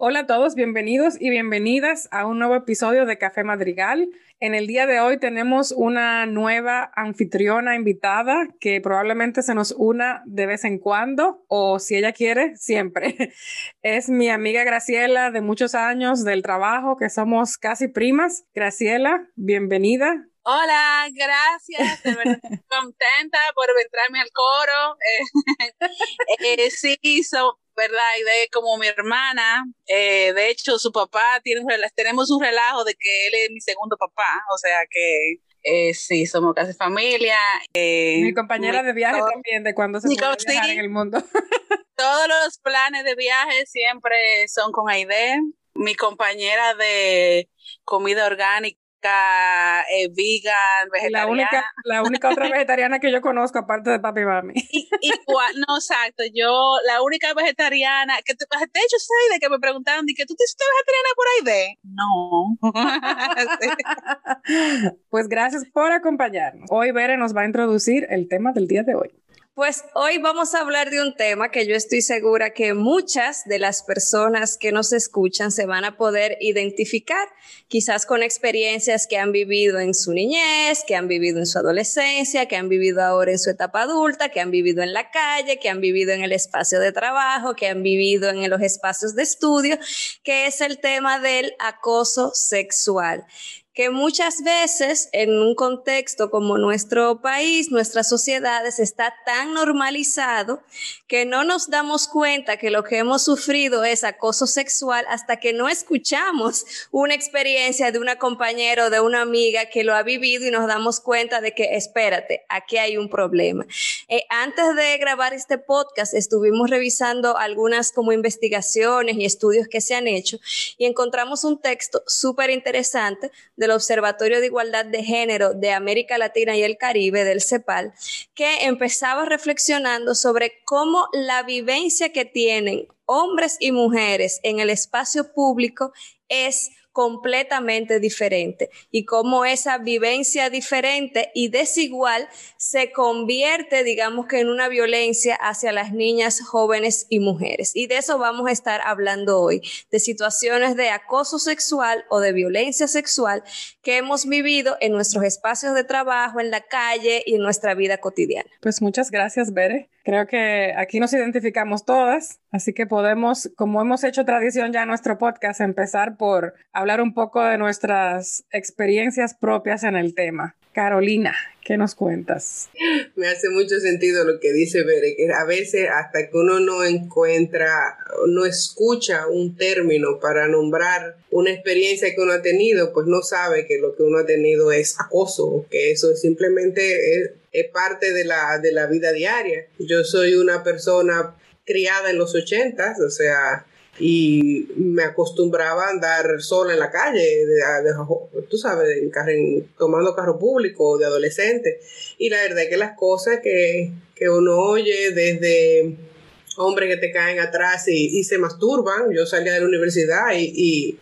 Hola a todos, bienvenidos y bienvenidas a un nuevo episodio de Café Madrigal. En el día de hoy tenemos una nueva anfitriona invitada que probablemente se nos una de vez en cuando o si ella quiere, siempre. Es mi amiga Graciela de muchos años del trabajo, que somos casi primas. Graciela, bienvenida. Hola, gracias, de verdad contenta por entrarme al coro. Eh, eh, sí, so, ¿verdad? Y de como mi hermana, eh, de hecho su papá tiene un tenemos un relajo de que él es mi segundo papá, o sea que eh, sí, somos casi familia. Eh, mi compañera de viaje también, de cuando se puede viajar en el mundo. todos los planes de viaje siempre son con Aide, mi compañera de comida orgánica eh, vegan, vegetariana. La única, la única otra vegetariana que yo conozco, aparte de papi y mami. Y, no, exacto. Yo, la única vegetariana, que de hecho, de que me preguntaron, ¿de que tú te hiciste vegetariana por ahí de? No. pues gracias por acompañarnos. Hoy Bere nos va a introducir el tema del día de hoy. Pues hoy vamos a hablar de un tema que yo estoy segura que muchas de las personas que nos escuchan se van a poder identificar, quizás con experiencias que han vivido en su niñez, que han vivido en su adolescencia, que han vivido ahora en su etapa adulta, que han vivido en la calle, que han vivido en el espacio de trabajo, que han vivido en los espacios de estudio, que es el tema del acoso sexual que muchas veces en un contexto como nuestro país, nuestras sociedades, está tan normalizado que no nos damos cuenta que lo que hemos sufrido es acoso sexual hasta que no escuchamos una experiencia de una compañera o de una amiga que lo ha vivido y nos damos cuenta de que, espérate, aquí hay un problema. Eh, antes de grabar este podcast, estuvimos revisando algunas como investigaciones y estudios que se han hecho y encontramos un texto súper interesante de del Observatorio de Igualdad de Género de América Latina y el Caribe, del CEPAL, que empezaba reflexionando sobre cómo la vivencia que tienen hombres y mujeres en el espacio público es completamente diferente y cómo esa vivencia diferente y desigual se convierte, digamos que en una violencia hacia las niñas, jóvenes y mujeres. Y de eso vamos a estar hablando hoy, de situaciones de acoso sexual o de violencia sexual que hemos vivido en nuestros espacios de trabajo, en la calle y en nuestra vida cotidiana. Pues muchas gracias, Bere. Creo que aquí nos identificamos todas, así que podemos, como hemos hecho tradición ya en nuestro podcast, empezar por hablar un poco de nuestras experiencias propias en el tema. Carolina, ¿qué nos cuentas? Me hace mucho sentido lo que dice Bere, que a veces hasta que uno no encuentra, no escucha un término para nombrar una experiencia que uno ha tenido, pues no sabe que lo que uno ha tenido es acoso, que eso simplemente es, es parte de la, de la vida diaria. Yo soy una persona criada en los ochentas, o sea, y me acostumbraba a andar sola en la calle, de, tú sabes, tomando carro público de adolescente. Y la verdad es que las cosas que, uno oye desde hombres que te caen atrás y, se masturban, yo salía de la universidad y, y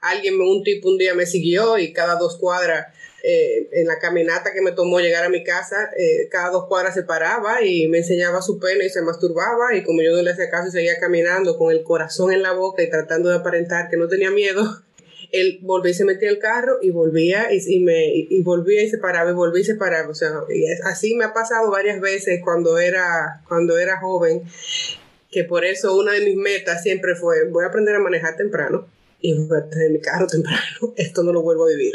alguien, un tipo un día me siguió y cada dos cuadras eh, en la caminata que me tomó llegar a mi casa, eh, cada dos cuadras se paraba y me enseñaba su pene y se masturbaba y como yo no le hacía caso y seguía caminando con el corazón en la boca y tratando de aparentar que no tenía miedo, él volvía y se metía el carro y volvía y, me y, volvía y se paraba y volvía y se paraba. O sea, así me ha pasado varias veces cuando era, cuando era joven, que por eso una de mis metas siempre fue, voy a aprender a manejar temprano y voy a tener mi carro temprano. Esto no lo vuelvo a vivir.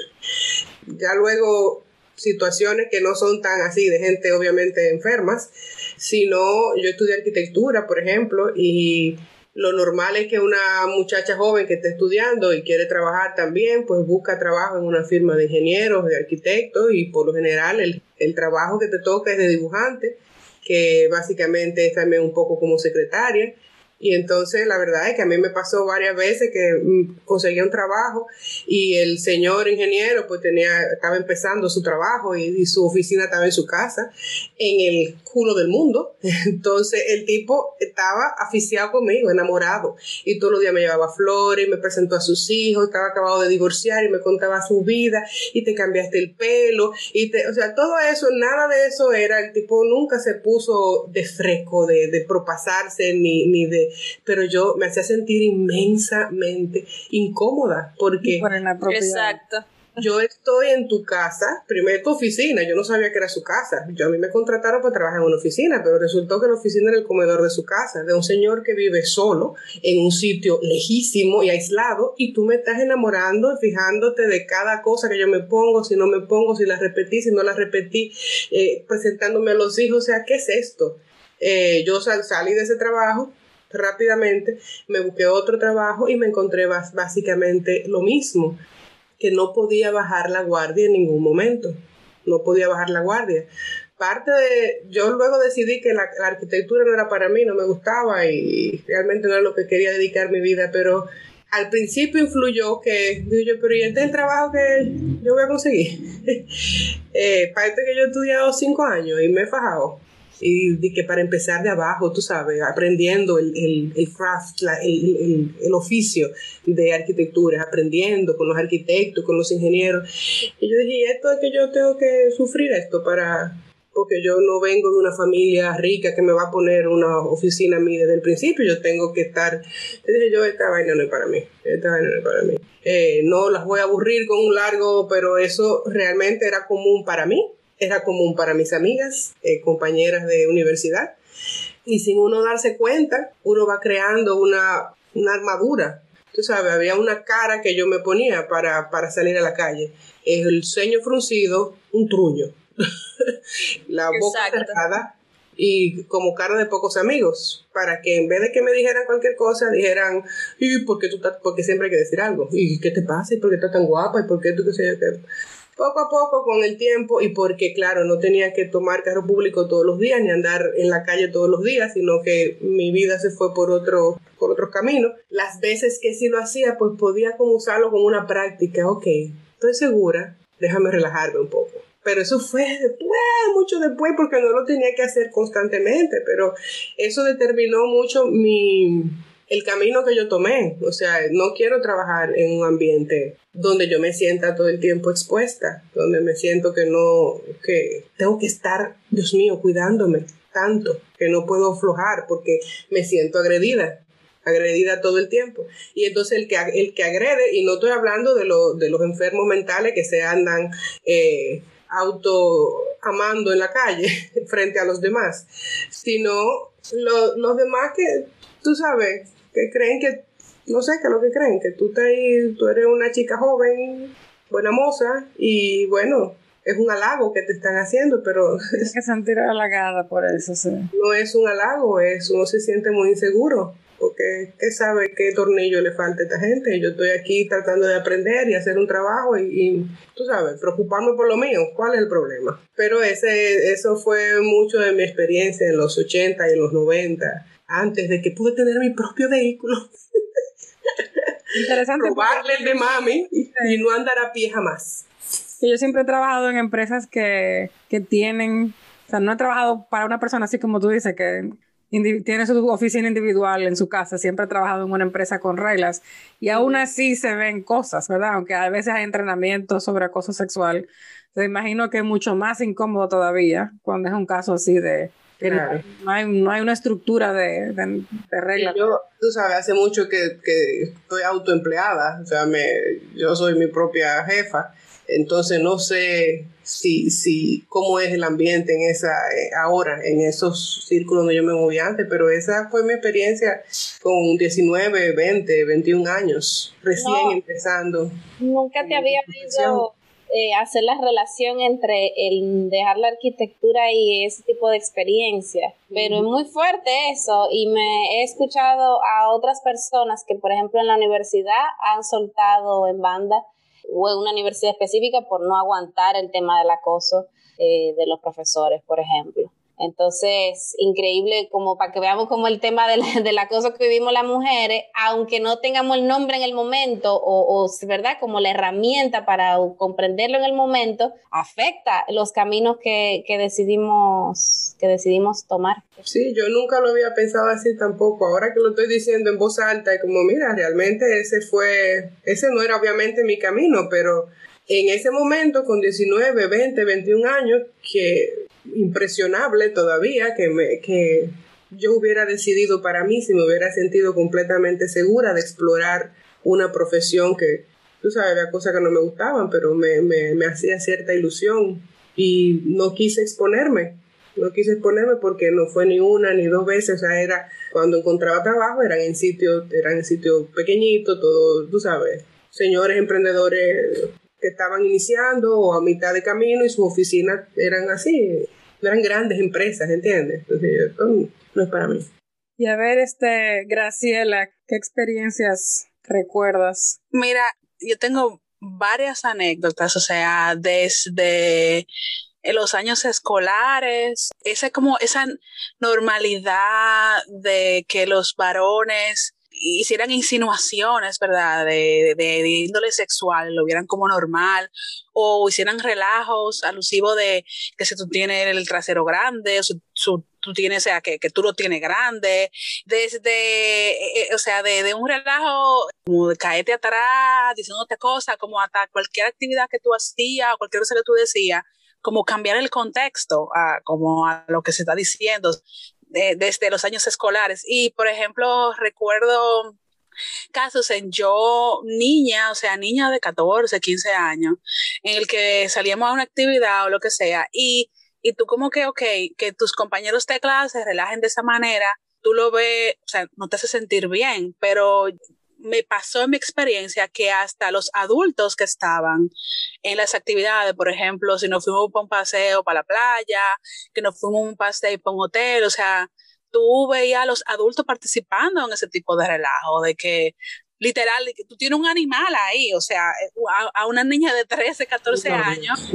Ya luego situaciones que no son tan así de gente obviamente enfermas, sino yo estudié arquitectura, por ejemplo, y lo normal es que una muchacha joven que esté estudiando y quiere trabajar también, pues busca trabajo en una firma de ingenieros, de arquitectos y por lo general el, el trabajo que te toca es de dibujante, que básicamente es también un poco como secretaria. Y entonces la verdad es que a mí me pasó varias veces que mm, conseguía un trabajo y el señor ingeniero pues tenía, estaba empezando su trabajo y, su oficina estaba en su casa, en el culo del mundo. Entonces el tipo estaba aficiado conmigo, enamorado. Y todos los días me llevaba flores, me presentó a sus hijos, estaba acabado de divorciar y me contaba su vida y te cambiaste el pelo. Y te, o sea, todo eso, nada de eso era, el tipo nunca se puso de fresco, de, de propasarse ni, ni de pero yo me hacía sentir inmensamente incómoda porque... Exacto yo estoy en tu casa, primero tu oficina, yo no sabía que era su casa. Yo a mí me contrataron para trabajar en una oficina, pero resultó que la oficina era el comedor de su casa, de un señor que vive solo en un sitio lejísimo y aislado, y tú me estás enamorando, fijándote de cada cosa que yo me pongo, si no me pongo, si la repetí, si no la repetí, eh, presentándome a los hijos, o sea, ¿qué es esto? Eh, yo salí de ese trabajo rápidamente, me busqué otro trabajo y me encontré básicamente lo mismo que no podía bajar la guardia en ningún momento. No podía bajar la guardia. Parte de, yo luego decidí que la, arquitectura no era para mí, no me gustaba y realmente no era lo que quería dedicar mi vida, pero al principio influyó que, digo yo, pero ¿y este es el trabajo que yo voy a conseguir? eh, parte que yo he estudiado cinco años y me he fajado y que para empezar de abajo, tú sabes, aprendiendo el, el, craft, el, el, oficio de arquitectura, aprendiendo con los arquitectos, con los ingenieros. Y yo dije, esto es que yo tengo que sufrir esto para, porque yo no vengo de una familia rica que me va a poner una oficina a mí desde el principio, yo tengo que estar, yo dije yo, esta vaina no es para mí, esta vaina no es para mí. Eh, no las voy a aburrir con un largo, pero eso realmente era común para mí era común para mis amigas, eh, compañeras de universidad. Y sin uno darse cuenta, uno va creando una, una armadura. Tú sabes, había una cara que yo me ponía para, para salir a la calle. El ceño fruncido, un truño. la boca cerrada y como cara de pocos amigos, para que en vez de que me dijeran cualquier cosa, dijeran, ¿y por qué tú estás, porque siempre hay que decir algo? ¿Y qué te pasa? ¿Y por qué estás tan guapa? ¿Y por qué tú qué sé yo qué? Poco a poco con el tiempo y porque claro, no tenía que tomar carro público todos los días ni andar en la calle todos los días, sino que mi vida se fue por otro por otros caminos. Las veces que sí lo hacía, pues podía como usarlo como una práctica, ok, estoy segura, déjame relajarme un poco. Pero eso fue después, mucho después, porque no lo tenía que hacer constantemente, pero eso determinó mucho mi, el camino que yo tomé. O sea, no quiero trabajar en un ambiente donde yo me sienta todo el tiempo expuesta, donde me siento que no, que tengo que estar, Dios mío, cuidándome tanto, que no puedo aflojar porque me siento agredida agredida todo el tiempo. Y entonces el que, el que agrede, y no estoy hablando de, de los enfermos mentales que se andan eh, auto amando en la calle frente a los demás, sino los demás que, tú sabes, que creen que, no sé, que lo que creen, que tú, estás tú eres una chica joven, buena moza, y bueno, es un halago que te están haciendo, pero... Tienes que sentir halagada por eso, sí. No es un halago, es uno se siente muy inseguro, porque ¿qué sabe qué tornillo le falta a esta gente? Yo estoy aquí tratando de aprender y hacer un trabajo y, y, tú sabes, preocuparme por lo mío, ¿cuál es el problema? Pero ese, eso fue mucho de mi experiencia en los 80 y en los 90 antes de que pude tener mi propio vehículo. Interesante. Robarle el de mami y no andar a pie jamás. Yo siempre he trabajado en empresas que, que tienen, o sea, no he trabajado para una persona así como tú dices, que tiene su oficina individual en su casa, siempre he trabajado en una empresa con reglas y aún así se ven cosas, ¿verdad? Aunque a veces hay entrenamiento sobre acoso sexual, te imagino que es mucho más incómodo todavía cuando es un caso así de, no, hay, no hay una estructura de, de, reglas. Yo, tú sabes, hace mucho que, que, estoy autoempleada, o sea, me, yo soy mi propia jefa, entonces no sé si, si cómo es el ambiente en esa eh, ahora, en esos círculos donde yo me moví antes, pero esa fue mi experiencia con 19, 20, 21 años, recién empezando. Nunca te había visto eh, hacer la relación entre el dejar la arquitectura y ese tipo de experiencia. Pero es muy fuerte eso y me he escuchado a otras personas que, por ejemplo, en la universidad han soltado en banda o en una universidad específica por no aguantar el tema del acoso eh, de los profesores, por ejemplo. Entonces, increíble como para que veamos como el tema del, del, acoso que vivimos las mujeres, aunque no tengamos el nombre en el momento o, o, ¿verdad? Como la herramienta para comprenderlo en el momento, afecta los caminos que, que, decidimos, que decidimos tomar. Sí, yo nunca lo había pensado así tampoco. Ahora que lo estoy diciendo en voz alta, y como, mira, realmente ese fue, ese no era obviamente mi camino, pero en ese momento, con 19, 20, 21 años, que impresionable todavía que me, que yo hubiera decidido para mí si me hubiera sentido completamente segura de explorar una profesión que, tú sabes, había cosas que no me gustaban, pero me, me, me hacía cierta ilusión y no quise exponerme. No quise exponerme porque no fue ni una ni dos veces, o sea, era cuando encontraba trabajo, eran en sitios, eran en pequeñitos, todo, tú sabes, señores emprendedores que estaban iniciando o a mitad de camino y sus oficinas eran así, eran grandes empresas, ¿entiendes? Entonces, no es para mí. Y a ver, este, Graciela, ¿qué experiencias recuerdas? Mira, yo tengo varias anécdotas, o sea, desde los años escolares, esa como esa normalidad de que los varones hicieran insinuaciones, ¿verdad? De, de, índole sexual, lo vieran como normal, o hicieran relajos alusivos de que si tú tienes el trasero grande, o si tú tienes, o sea, que, que, tú lo tienes grande, desde, eh, eh, o sea, de, de, un relajo como de caerte atrás, diciéndote cosas, como hasta cualquier actividad que tú hacías o cualquier cosa que tú decías, como cambiar el contexto a, como a lo que se está diciendo desde los años escolares. Y, por ejemplo, recuerdo casos en yo niña, o sea, niña de 14, 15 años, en el que salíamos a una actividad o lo que sea, y, y tú como que, ok, que tus compañeros de clase se relajen de esa manera, tú lo ves, o sea, no te hace sentir bien, pero me pasó en mi experiencia que hasta los adultos que estaban en las actividades, por ejemplo, si nos fuimos para un paseo para la playa, que nos fuimos un paseo para un hotel, o sea, tú veías a los adultos participando en ese tipo de relajo, de que literal, que tú tienes un animal ahí, o sea, a, una niña de 13, 14 años,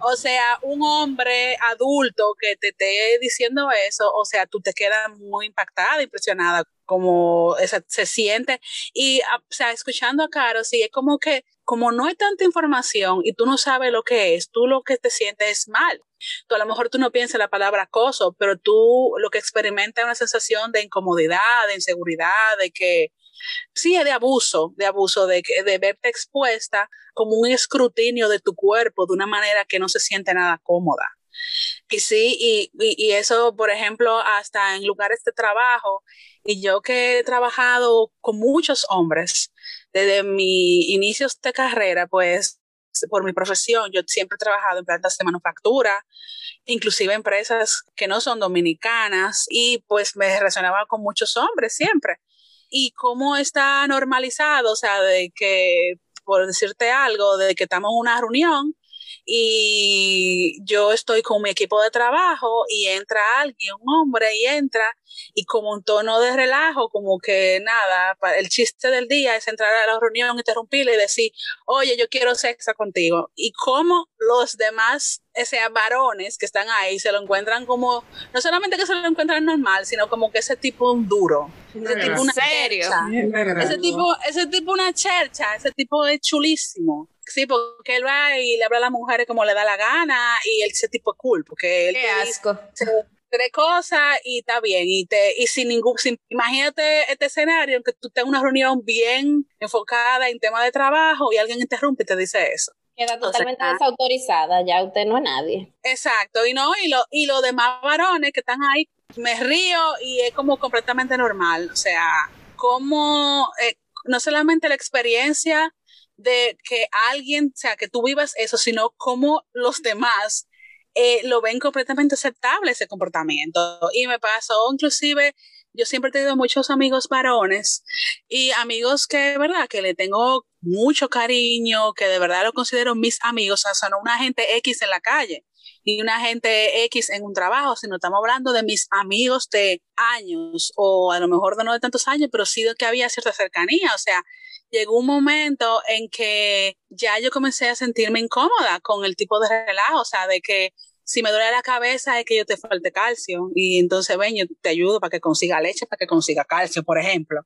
o sea, un hombre adulto que te esté diciendo eso, o sea, tú te quedas muy impactada, impresionada, como se siente. Y, o sea, escuchando a Caro, sí, es como que, como no hay tanta información y tú no sabes lo que es, tú lo que te sientes es mal. Tú a lo mejor tú no piensas la palabra acoso, pero tú lo que experimentas es una sensación de incomodidad, de inseguridad, de que sí es de abuso, de abuso, de, de verte expuesta como un escrutinio de tu cuerpo de una manera que no se siente nada cómoda. Y sí, y, y, eso, por ejemplo, hasta en lugares de trabajo, y yo que he trabajado con muchos hombres desde mi inicios de carrera, pues por mi profesión, yo siempre he trabajado en plantas de manufactura, inclusive empresas que no son dominicanas, y pues me relacionaba con muchos hombres siempre y cómo está normalizado, o sea, de que, por decirte algo, de que estamos en una reunión y yo estoy con mi equipo de trabajo y entra alguien, un hombre, y entra y como un tono de relajo, como que nada, el chiste del día es entrar a la reunión, interrumpirle y decir, oye, yo quiero sexo contigo. Y como los demás, ese varones que están ahí, se lo encuentran como, no solamente que se lo encuentran normal, sino como que ese tipo un duro, ese tipo una serio, ese tipo, ese tipo una chercha, ese tipo es chulísimo. Sí, porque él va y le habla a las mujeres como le da la gana y él, ese tipo es cool, porque él... Qué asco tres cosas y está bien. Y, te, y sin ningún, imagínate este escenario en que tú tengas una reunión bien enfocada en tema de trabajo y alguien interrumpe y te dice eso. Queda totalmente desautorizada, ya usted no es nadie. Exacto, y no, y lo, y los demás varones que están ahí, me río y es como completamente normal. O sea, como eh, no solamente la experiencia de que alguien, o sea, que tú vivas eso, sino como los demás eh, lo ven completamente aceptable ese comportamiento. Y me pasó inclusive, yo siempre he tenido muchos amigos varones y amigos que, ¿verdad? Que le tengo mucho cariño, que de verdad lo considero mis amigos, o sea, no una gente X en la calle ni una gente X en un trabajo, sino estamos hablando de mis amigos de años, o a lo mejor de no de tantos años, pero sí de que había cierta cercanía, o sea, llegó un momento en que ya yo comencé a sentirme incómoda con el tipo de relajo, o sea, de que si me duele la cabeza es que yo te falte calcio y entonces ven, yo te ayudo para que consiga leche, para que consiga calcio, por ejemplo.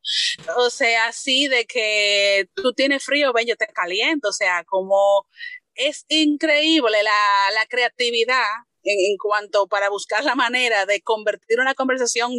O sea, así de que tú tienes frío, ven, yo te caliento, o sea, como es increíble la, la creatividad en, en, cuanto para buscar la manera de convertir una conversación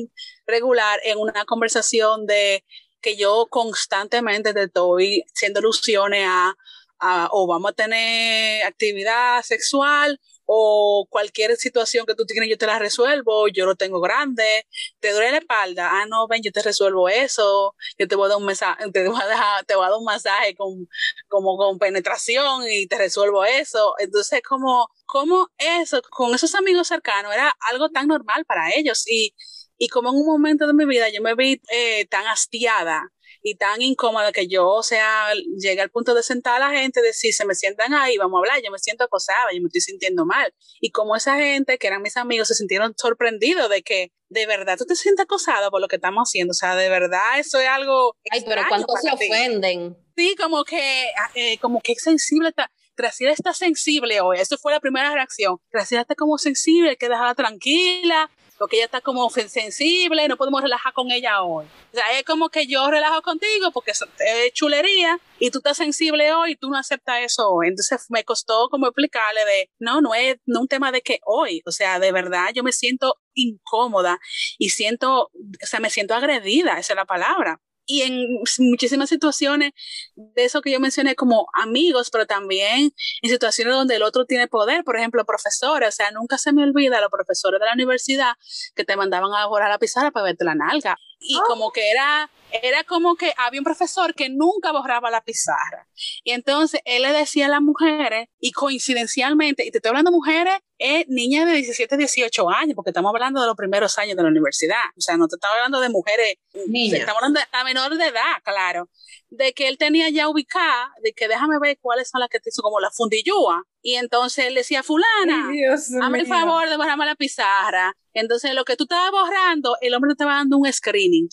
regular en una conversación de que yo constantemente te estoy haciendo alusiones a, a o vamos a tener actividad sexual o cualquier situación que tú tienes, yo te la resuelvo, yo lo tengo grande, te duele la espalda, ah, no, ven, yo te resuelvo eso, yo te voy a dar un mensaje, te voy a, dejar, te voy a dar un masaje con, como con penetración y te resuelvo eso. Entonces, como, como eso, con esos amigos cercanos, era algo tan normal para ellos y, y como en un momento de mi vida yo me vi eh, tan hastiada y tan incómoda que yo, o sea, llegué al punto de sentar a la gente, decir, se me sientan ahí, vamos a hablar, yo me siento acosada, yo me estoy sintiendo mal. Y como esa gente, que eran mis amigos, se sintieron sorprendidos de que, de verdad, tú te sientes acosado por lo que estamos haciendo, o sea, de verdad, eso es algo... Ay, pero ¿cuántos se ofenden? Sí, como que, eh, como que es sensible está. Graciela está sensible hoy. Eso fue la primera reacción. Graciela está como sensible, hay que dejarla tranquila porque ella está como sensible, no podemos relajar con ella hoy. O sea, es como que yo relajo contigo porque es chulería y tú estás sensible hoy y tú no aceptas eso hoy. Entonces me costó como explicarle de, no, no es no un tema de que hoy, o sea, de verdad yo me siento incómoda y siento, o sea, me siento agredida, esa es la palabra y en muchísimas situaciones de eso que yo mencioné como amigos, pero también en situaciones donde el otro tiene poder, por ejemplo, profesores, o sea, nunca se me olvida los profesores de la universidad que te mandaban a borrar la pizarra para verte la nalga. Y oh. como que era era como que había un profesor que nunca borraba la pizarra. Y entonces él le decía a las mujeres, y coincidencialmente, y te estoy hablando de mujeres, es niñas de 17, 18 años, porque estamos hablando de los primeros años de la universidad. O sea, no te estamos hablando de mujeres, niñas. estamos hablando de a menor de edad, claro. De que él tenía ya ubicada, de que déjame ver cuáles son las que te hizo como la fundillúa. Y entonces él decía, fulana, hazme el favor de borrarme la pizarra. Entonces, lo que tú estabas borrando, el hombre te estaba dando un screening,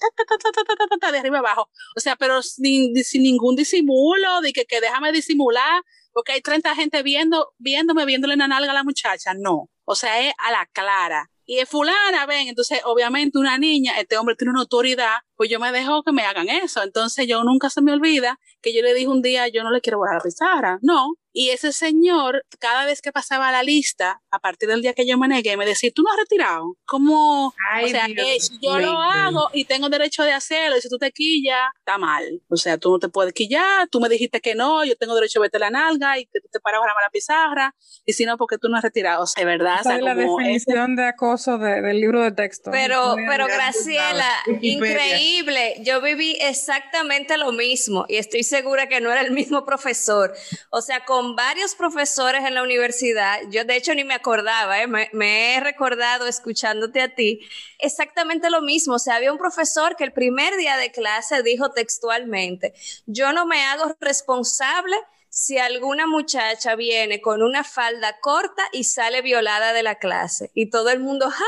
de arriba abajo. O sea, pero sin, sin ningún disimulo, de que, que, déjame disimular, porque hay 30 gente viendo, viéndome, viéndole la nalga a la muchacha. No. O sea, es a la clara. Y es fulana, ven, entonces obviamente una niña, este hombre tiene una autoridad, pues yo me dejo que me hagan eso. Entonces yo nunca se me olvida que yo le dije un día, yo no le quiero borrar la pizarra. No, y ese señor, cada vez que pasaba la lista, a partir del día que yo me negué, me decía, tú no has retirado. Como, o sea, eh, yo lo hago y tengo derecho de hacerlo. Y si tú te quillas, está mal. O sea, tú no te puedes quillar. Tú me dijiste que no, yo tengo derecho a verte la nalga y que tú te paras a la pizarra. Y si no, porque tú no has retirado. O sea, de verdad. Esa es la definición de acoso del libro de texto. Pero, pero Graciela, increíble. Yo viví exactamente lo mismo y estoy segura que no era el mismo profesor. O sea, con con varios profesores en la universidad, yo de hecho ni me acordaba, ¿eh? me, he recordado escuchándote a ti, exactamente lo mismo, o sea, había un profesor que el primer día de clase dijo textualmente, yo no me hago responsable si alguna muchacha viene con una falda corta y sale violada de la clase y todo el mundo, ja,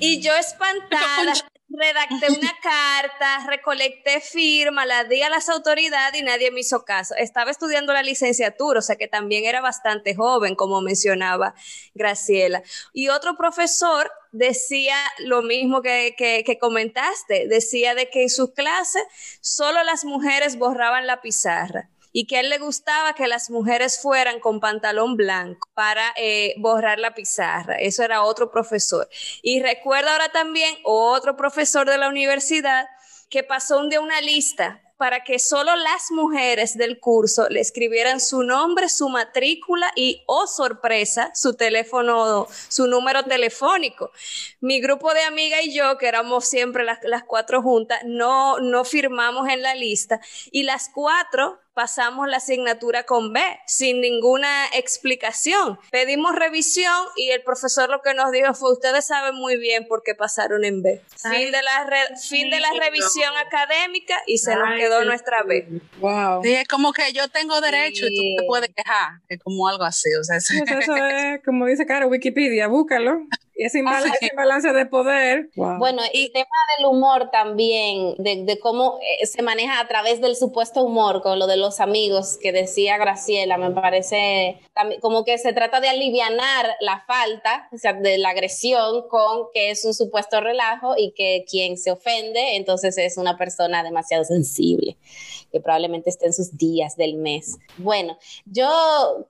y yo espantada redacté una carta, recolecté firma, la di a las autoridades y nadie me hizo caso. Estaba estudiando la licenciatura, o sea que también era bastante joven, como mencionaba Graciela. Y otro profesor decía lo mismo que, que, comentaste, decía de que en su clase solo las mujeres borraban la pizarra y que él le gustaba que las mujeres fueran con pantalón blanco para eh, borrar la pizarra. Eso era otro profesor. Y recuerdo ahora también otro profesor de la universidad que pasó un día una lista para que solo las mujeres del curso le escribieran su nombre, su matrícula y, oh sorpresa, su teléfono, su número telefónico. Mi grupo de amigas y yo, que éramos siempre las, las cuatro juntas, no, no firmamos en la lista y las cuatro pasamos la asignatura con B sin ninguna explicación. Pedimos revisión y el profesor lo que nos dijo fue, ustedes saben muy bien por qué pasaron en B. fin de la, fin de la revisión académica y se nos quedó nuestra B. Wow. Sí, es como que yo tengo derecho y tú te puedes quejar. Es como algo así. O sea, eso, es, como dice Caro, Wikipedia, búscalo. Y ese imbalance, de poder. Bueno, y el tema del humor también, de, cómo eh, se maneja a través del supuesto humor, con lo de los amigos que decía Graciela, me parece como que se trata de alivianar la falta, o sea, de la agresión con que es un supuesto relajo y que quien se ofende, entonces es una persona demasiado sensible, que probablemente esté en sus días del mes. Bueno, yo,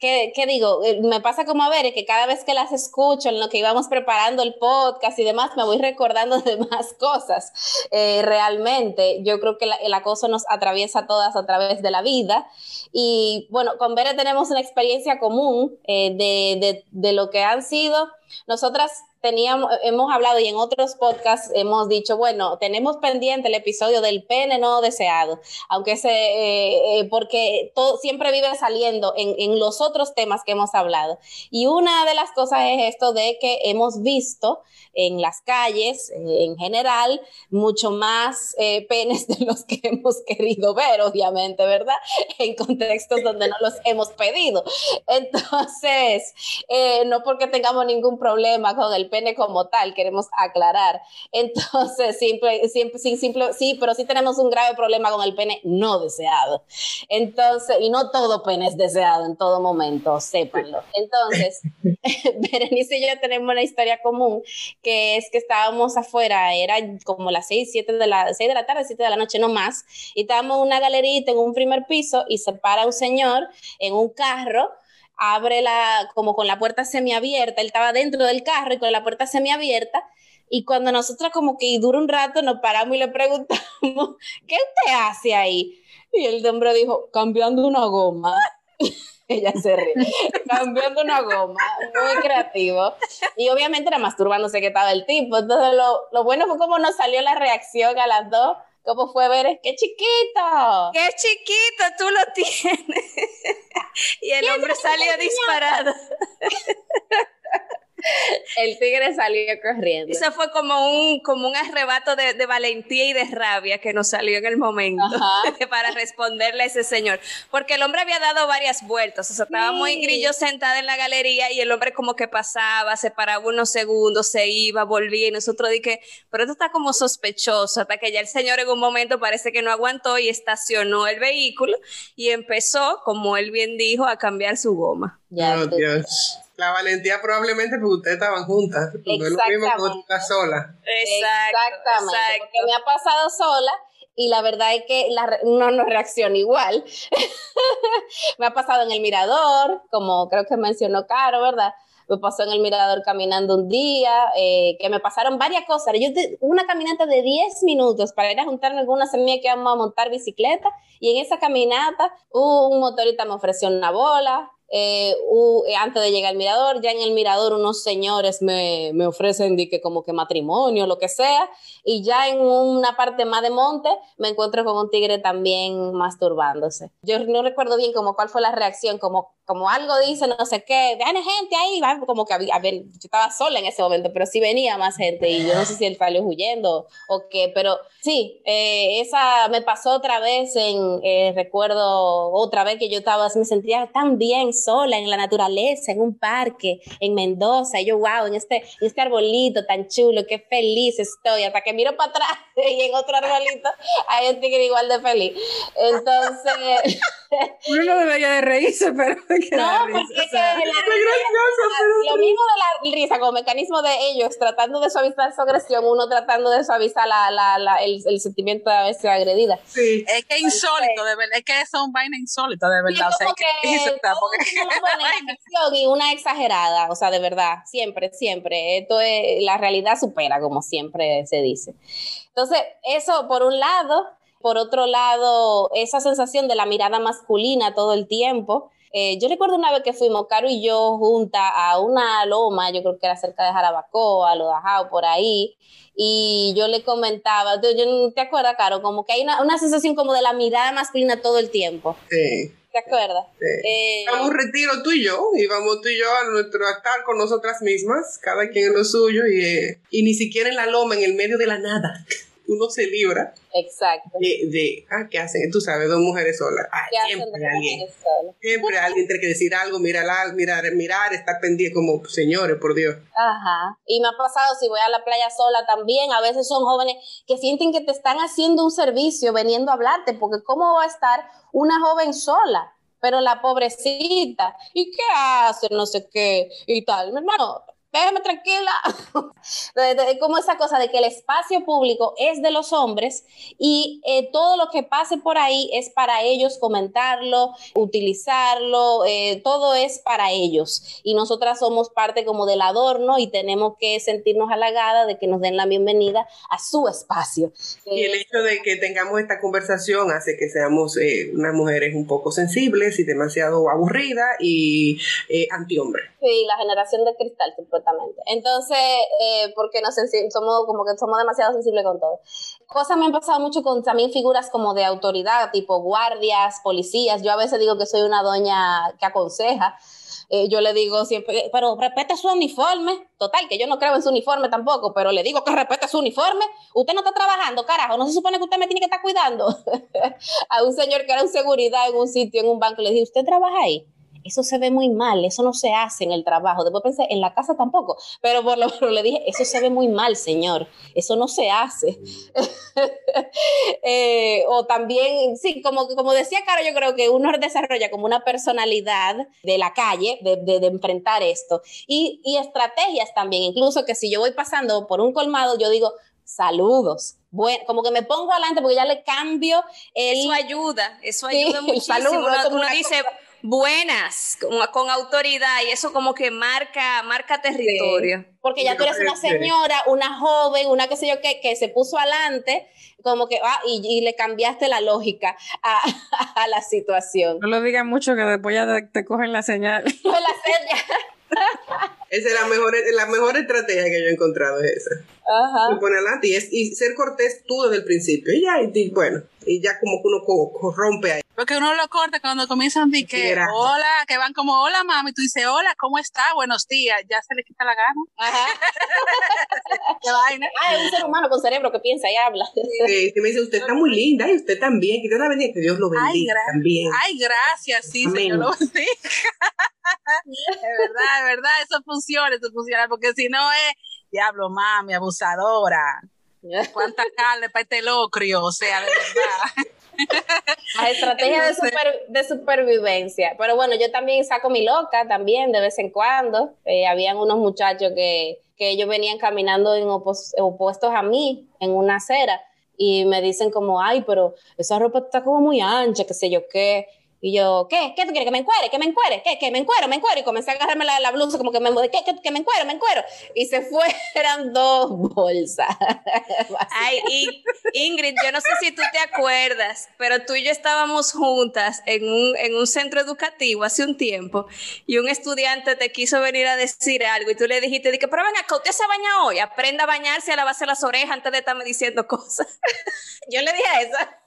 ¿qué, digo? Eh, me pasa como a ver, que cada vez que las escucho en lo que íbamos preparando, el podcast y demás, me voy recordando de más cosas. Eh, realmente, yo creo que el acoso nos atraviesa a todas a través de la vida. Y bueno, con Bere tenemos una experiencia común eh, de, de, de lo que han sido. Nosotras teníamos, hemos hablado y en otros podcasts hemos dicho, bueno, tenemos pendiente el episodio del pene no deseado, aunque se, eh, eh, porque todo siempre vive saliendo en, en, los otros temas que hemos hablado. Y una de las cosas es esto de que hemos visto en las calles, eh, en general, mucho más eh, penes de los que hemos querido ver, obviamente, ¿verdad? En contextos donde no los hemos pedido. Entonces, eh, no porque tengamos ningún problema con el pene como tal, queremos aclarar. Entonces, simple, simple, sí, simple, sí, pero sí tenemos un grave problema con el pene no deseado. Entonces, y no todo pene es deseado en todo momento, sépanlo. Entonces, Berenice y yo tenemos una historia común que es que estábamos afuera, era como las 6, 7 de la, 6 de la tarde, 7 de la noche, no más, y estábamos en una galerita en un primer piso y se para un señor en un carro abre la, como con la puerta semiabierta, él estaba dentro del carro y con la puerta semiabierta, y cuando nosotros como que dura un rato nos paramos y le preguntamos, ¿qué usted hace ahí? Y el hombre dijo, cambiando una goma. Ella se ríe, cambiando una goma, muy creativo. Y obviamente era masturbándose que estaba el tipo. Entonces lo, lo bueno fue como nos salió la reacción a las dos ¿Cómo fue ver? ¡Qué chiquito! ¡Qué chiquito! Tú lo tienes. y el hombre salió disparado. El tigre salió corriendo. Eso fue como un, como un arrebato de, de valentía y de rabia que nos salió en el momento para responderle a ese señor. Porque el hombre había dado varias vueltas. O sea, estaba sí. muy grillo sentada en la galería y el hombre como que pasaba, se paraba unos segundos, se iba, volvía y nosotros dije, pero esto está como sospechoso. Hasta que ya el señor en un momento parece que no aguantó y estacionó el vehículo y empezó, como él bien dijo, a cambiar su goma. Ya, oh, Dios. La valentía probablemente porque ustedes estaban juntas. No es lo mismo tú estás sola. Exacto, Exactamente. Exacto. Porque me ha pasado sola y la verdad es que la, no nos reacciona igual. me ha pasado en el mirador, como creo que mencionó Caro, ¿verdad? Me pasó en el mirador caminando un día, eh, que me pasaron varias cosas. Yo te, una caminata de 10 minutos para ir a juntarme con una semilla que vamos a montar bicicleta y en esa caminata un motorista me ofreció una bola, eh, uh, antes de llegar al mirador, ya en el mirador unos señores me, me ofrecen que como que matrimonio, lo que sea, y ya en una parte más de monte me encuentro con un tigre también masturbándose. Yo no recuerdo bien como cuál fue la reacción, como, como algo dice, no sé qué, vean gente ahí, como que a ver, yo estaba sola en ese momento, pero sí venía más gente y yo no sé si él salió huyendo o qué, pero sí, eh, esa me pasó otra vez en, eh, recuerdo otra vez que yo estaba, me sentía tan bien sola en la naturaleza, en un parque, en Mendoza, y yo, wow, en este, en este arbolito tan chulo, qué feliz estoy, hasta que miro para atrás y en otro arbolito hay un tigre igual de feliz. Entonces... Uno no debería de reírse, pero que no, porque risa, sea, que la, lo mismo de la risa como mecanismo de ellos tratando de suavizar su agresión, uno tratando de suavizar la, la, la el, el, sentimiento de haberse agredida. Sí. Es que insólito, de verdad, es que son vainas insólitas, de verdad. O sea, que, que está, porque... una y una exagerada, o sea, de verdad, siempre, siempre. Esto es, la realidad supera, como siempre se dice. Entonces, eso por un lado, por otro lado, esa sensación de la mirada masculina todo el tiempo. Eh, yo recuerdo una vez que fuimos, Caro y yo, junta a una loma, yo creo que era cerca de Jarabacoa, lo dejado por ahí, y yo le comentaba, yo, ¿te acuerdas, Caro? Como que hay una, una sensación como de la mirada masculina todo el tiempo. Sí. ¿Te acuerdas? Sí. Eh, vamos un retiro tú y yo, y vamos tú y yo a nuestro estar con nosotras mismas, cada quien en lo suyo, y, eh, y ni siquiera en la loma, en el medio de la nada uno se libra Exacto. de, de ah, ¿qué hacen? Tú sabes, dos mujeres solas. Ah, siempre alguien. Siempre alguien tiene que decir algo, mirar, mirar, mirar, estar pendiente como señores, por Dios. Ajá. Y me ha pasado, si voy a la playa sola también, a veces son jóvenes que sienten que te están haciendo un servicio veniendo a hablarte, porque ¿cómo va a estar una joven sola? Pero la pobrecita, ¿y qué hace? No sé qué, y tal. Mi hermano, déjeme tranquila. Como esa cosa de que el espacio público es de los hombres y eh, todo lo que pase por ahí es para ellos comentarlo, utilizarlo, eh, todo es para ellos. Y nosotras somos parte como del adorno y tenemos que sentirnos halagadas de que nos den la bienvenida a su espacio. Y el hecho de que tengamos esta conversación hace que seamos eh, unas mujeres un poco sensibles y demasiado aburridas y antihombre. Sí, la generación de cristal, supuestamente. Entonces, eh, porque no somos como que somos demasiado sensibles con todo. Cosas me han pasado mucho con también figuras como de autoridad, tipo guardias, policías. Yo a veces digo que soy una doña que aconseja. Eh, yo le digo siempre, pero respete su uniforme. Total, que yo no creo en su uniforme tampoco, pero le digo que respete su uniforme. Usted no está trabajando, carajo. No se supone que usted me tiene que estar cuidando. a un señor que era un seguridad en un sitio, en un banco, le dije, ¿usted trabaja ahí? Eso se ve muy mal, eso no se hace en el trabajo. Después pensé, en la casa tampoco, pero por lo menos le dije, eso se ve muy mal, señor, eso no se hace. Eh, o también, sí, como, como decía Caro, yo creo que uno desarrolla como una personalidad de la calle, de, de, enfrentar esto. Y, y estrategias también, incluso que si yo voy pasando por un colmado, yo digo, saludos. Bueno, como que me pongo adelante porque ya le cambio el... Eso ayuda, eso ayuda muchísimo. Saludo, uno, dice, buenas, con, con, autoridad, y eso como que marca, marca territorio. Porque ya tú eres una señora, una joven, una qué sé yo qué, que se puso adelante, como que, ah, y, le cambiaste la lógica a, a, la situación. No lo digas mucho que después ya te, cogen la señal. la señal. esa es la mejor, la mejor estrategia que yo he encontrado, es esa. Ajá. Y adelante y, y ser cortés tú desde el principio. Y ya, y, bueno, y ya como que uno rompe ahí. Porque uno lo corta cuando comienzan decir que hola, que van como hola mami, tú dices hola, ¿cómo está? Buenos días, ya se le quita la gana. Ajá. Qué vaina. Ah, es un ser humano con cerebro que piensa y habla. Sí, que me dice, usted está muy linda y usted también, que Dios la bendiga, que Dios lo bendiga Ay, también. Ay, gracias, sí, señor, lo bendiga. es verdad, es verdad, eso funciona, eso funciona, porque si no es, diablo, mami, abusadora. ¿Cuánta carne para este locrio? O sea, de verdad. Las estrategias de, de, supervivencia. Pero bueno, yo también saco mi loca también de vez en cuando. Eh, habían unos muchachos que, que ellos venían caminando en opuestos a mí en una acera y me dicen como, ay, pero esa ropa está como muy ancha, qué sé yo qué. Y yo, ¿qué? ¿Qué tú quieres? ¿Que me encuere? ¿Que me encuere? ¿Qué? ¿Que me encuero? ¿Me encuero? Y comencé a agarrarme la, la blusa como que me, ¿qué? ¿Qué? ¿Que me encuero? ¿Me encuero? Y se fueron dos bolsas. Ay, y Ingrid, yo no sé si tú te acuerdas, pero tú y yo estábamos juntas en un, en un centro educativo hace un tiempo y un estudiante te quiso venir a decir algo y tú le dijiste, dije, pero venga, ¿usted se baña hoy? Aprenda a bañarse a lavarse las orejas antes de estarme diciendo cosas. yo le dije eso.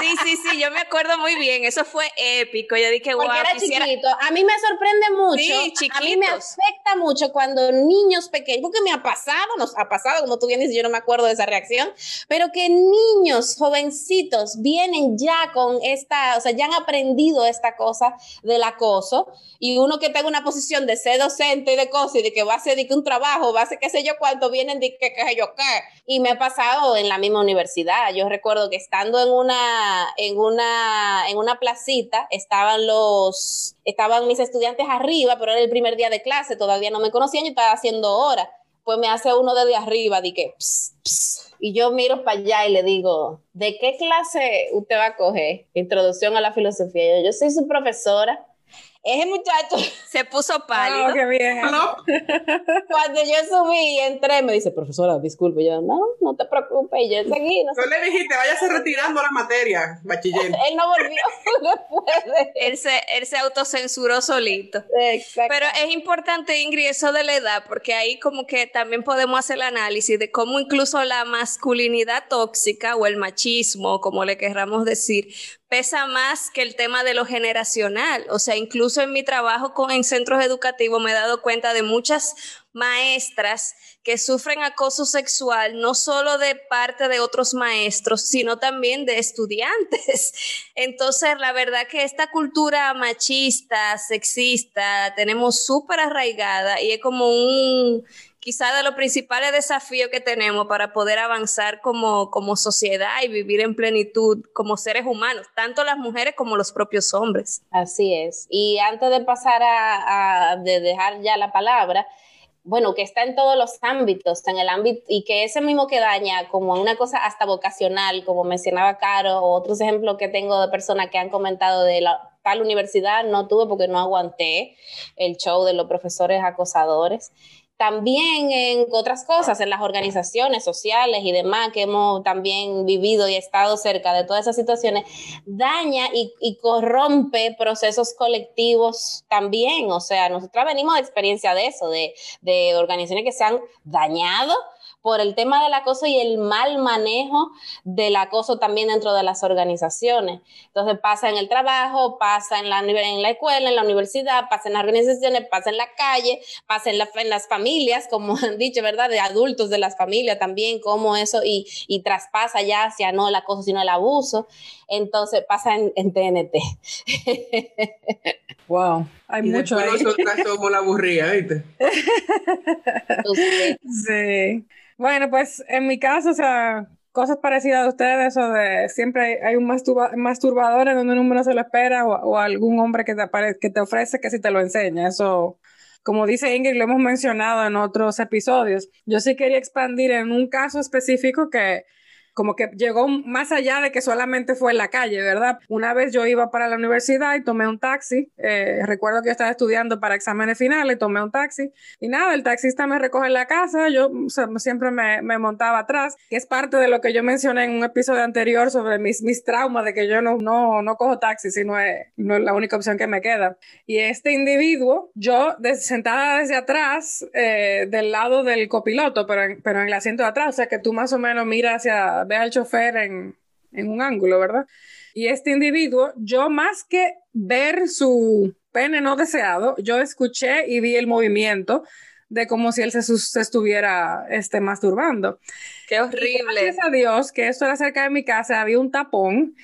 Sí, sí, sí, yo me acuerdo muy bien, eso fue épico. Yo dije, wow, era chiquito. A mí me sorprende mucho. a mí me afecta mucho cuando niños pequeños, porque me ha pasado, nos ha pasado, como tú vienes, yo no me acuerdo de esa reacción, pero que niños jovencitos vienen ya con esta, o sea, ya han aprendido esta cosa del acoso y uno que tenga una posición de ser docente y de cosas y de que va a hacer un trabajo, va a hacer qué sé yo cuánto, vienen de que qué sé yo qué. Y me ha pasado en la misma universidad. Yo recuerdo que en una, en una, en una placita, estaban los, estaban mis estudiantes arriba, pero era el primer día de clase, todavía no me conocían, yo estaba haciendo hora. Pues me hace uno desde arriba, di que, y yo miro para allá y le digo, ¿de qué clase usted va a coger? Introducción a la filosofía. Yo, yo soy su profesora ese muchacho se puso pálido. Oh, qué bien. Cuando yo subí y entré, me dice, profesora, disculpe. Yo, no, no te preocupes. Y yo seguí. No le dijiste, váyase retirando la materia, bachiller. él no volvió después Él se, él se autocensuró solito. Pero es importante, Ingrid, eso de la edad, porque ahí como que también podemos hacer el análisis de cómo incluso la masculinidad tóxica o el machismo, como le querramos decir, pesa más que el tema de lo generacional. O sea, incluso en mi trabajo con, en centros educativos me he dado cuenta de muchas maestras que sufren acoso sexual, no solo de parte de otros maestros, sino también de estudiantes. Entonces, la verdad que esta cultura machista, sexista, tenemos súper arraigada y es como un quizá de los principales desafíos que tenemos para poder avanzar como, como sociedad y vivir en plenitud como seres humanos, tanto las mujeres como los propios hombres. Así es. Y antes de pasar a, de dejar ya la palabra, bueno, que está en todos los ámbitos, en el ámbito, y que ese mismo que daña como una cosa hasta vocacional, como mencionaba Caro, o otros ejemplos que tengo de personas que han comentado de la tal universidad, no tuve porque no aguanté el show de los profesores acosadores también en otras cosas, en las organizaciones sociales y demás que hemos también vivido y estado cerca de todas esas situaciones, daña y, corrompe procesos colectivos también. O sea, nosotros venimos de experiencia de eso, de, de organizaciones que se han dañado por el tema del acoso y el mal manejo del acoso también dentro de las organizaciones. Entonces pasa en el trabajo, pasa en la, en la escuela, en la universidad, pasa en las organizaciones, pasa en la calle, pasa en, las familias, como han dicho, ¿verdad? De adultos de las familias también, como eso y, y traspasa ya hacia no el acoso, sino el abuso. Entonces pasa en, TNT. Wow, hay mucho ahí. Nosotras somos la aburrida, ¿viste? sí. Bueno, pues en mi caso, o sea, cosas parecidas a ustedes, o de siempre hay, un masturbador en donde uno no se lo espera, o, algún hombre que te, que te ofrece que si te lo enseña. Eso, como dice Ingrid, lo hemos mencionado en otros episodios. Yo sí quería expandir en un caso específico que como que llegó más allá de que solamente fue en la calle, ¿verdad? Una vez yo iba para la universidad y tomé un taxi, eh, recuerdo que yo estaba estudiando para exámenes finales, tomé un taxi y nada, el taxista me recoge en la casa, yo siempre me, me, montaba atrás, que es parte de lo que yo mencioné en un episodio anterior sobre mis, mis traumas de que yo no, no, no cojo taxi, sino es, no es la única opción que me queda. Y este individuo, yo sentada desde atrás, eh, del lado del copiloto, pero en, pero en el asiento de atrás, o sea que tú más o menos miras hacia ve al chofer en, un ángulo, ¿verdad? Y este individuo, yo más que ver su pene no deseado, yo escuché y vi el movimiento de como si él se, estuviera este, masturbando. ¡Qué horrible! gracias a Dios que esto era cerca de mi casa, había un tapón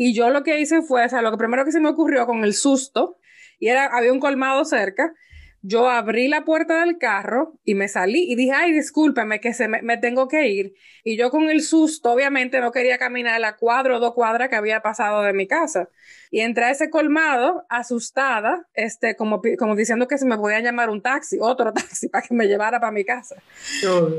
y yo lo que hice fue, o sea, lo primero que se me ocurrió con el susto, y era, había un colmado cerca, yo abrí la puerta del carro y me salí y dije, ay, discúlpeme que se me, tengo que ir. Y yo con el susto, obviamente, no quería caminar la cuadra o dos cuadras que había pasado de mi casa. Y entré a ese colmado, asustada, este, como, como diciendo que se me podía llamar un taxi, otro taxi, para que me llevara para mi casa.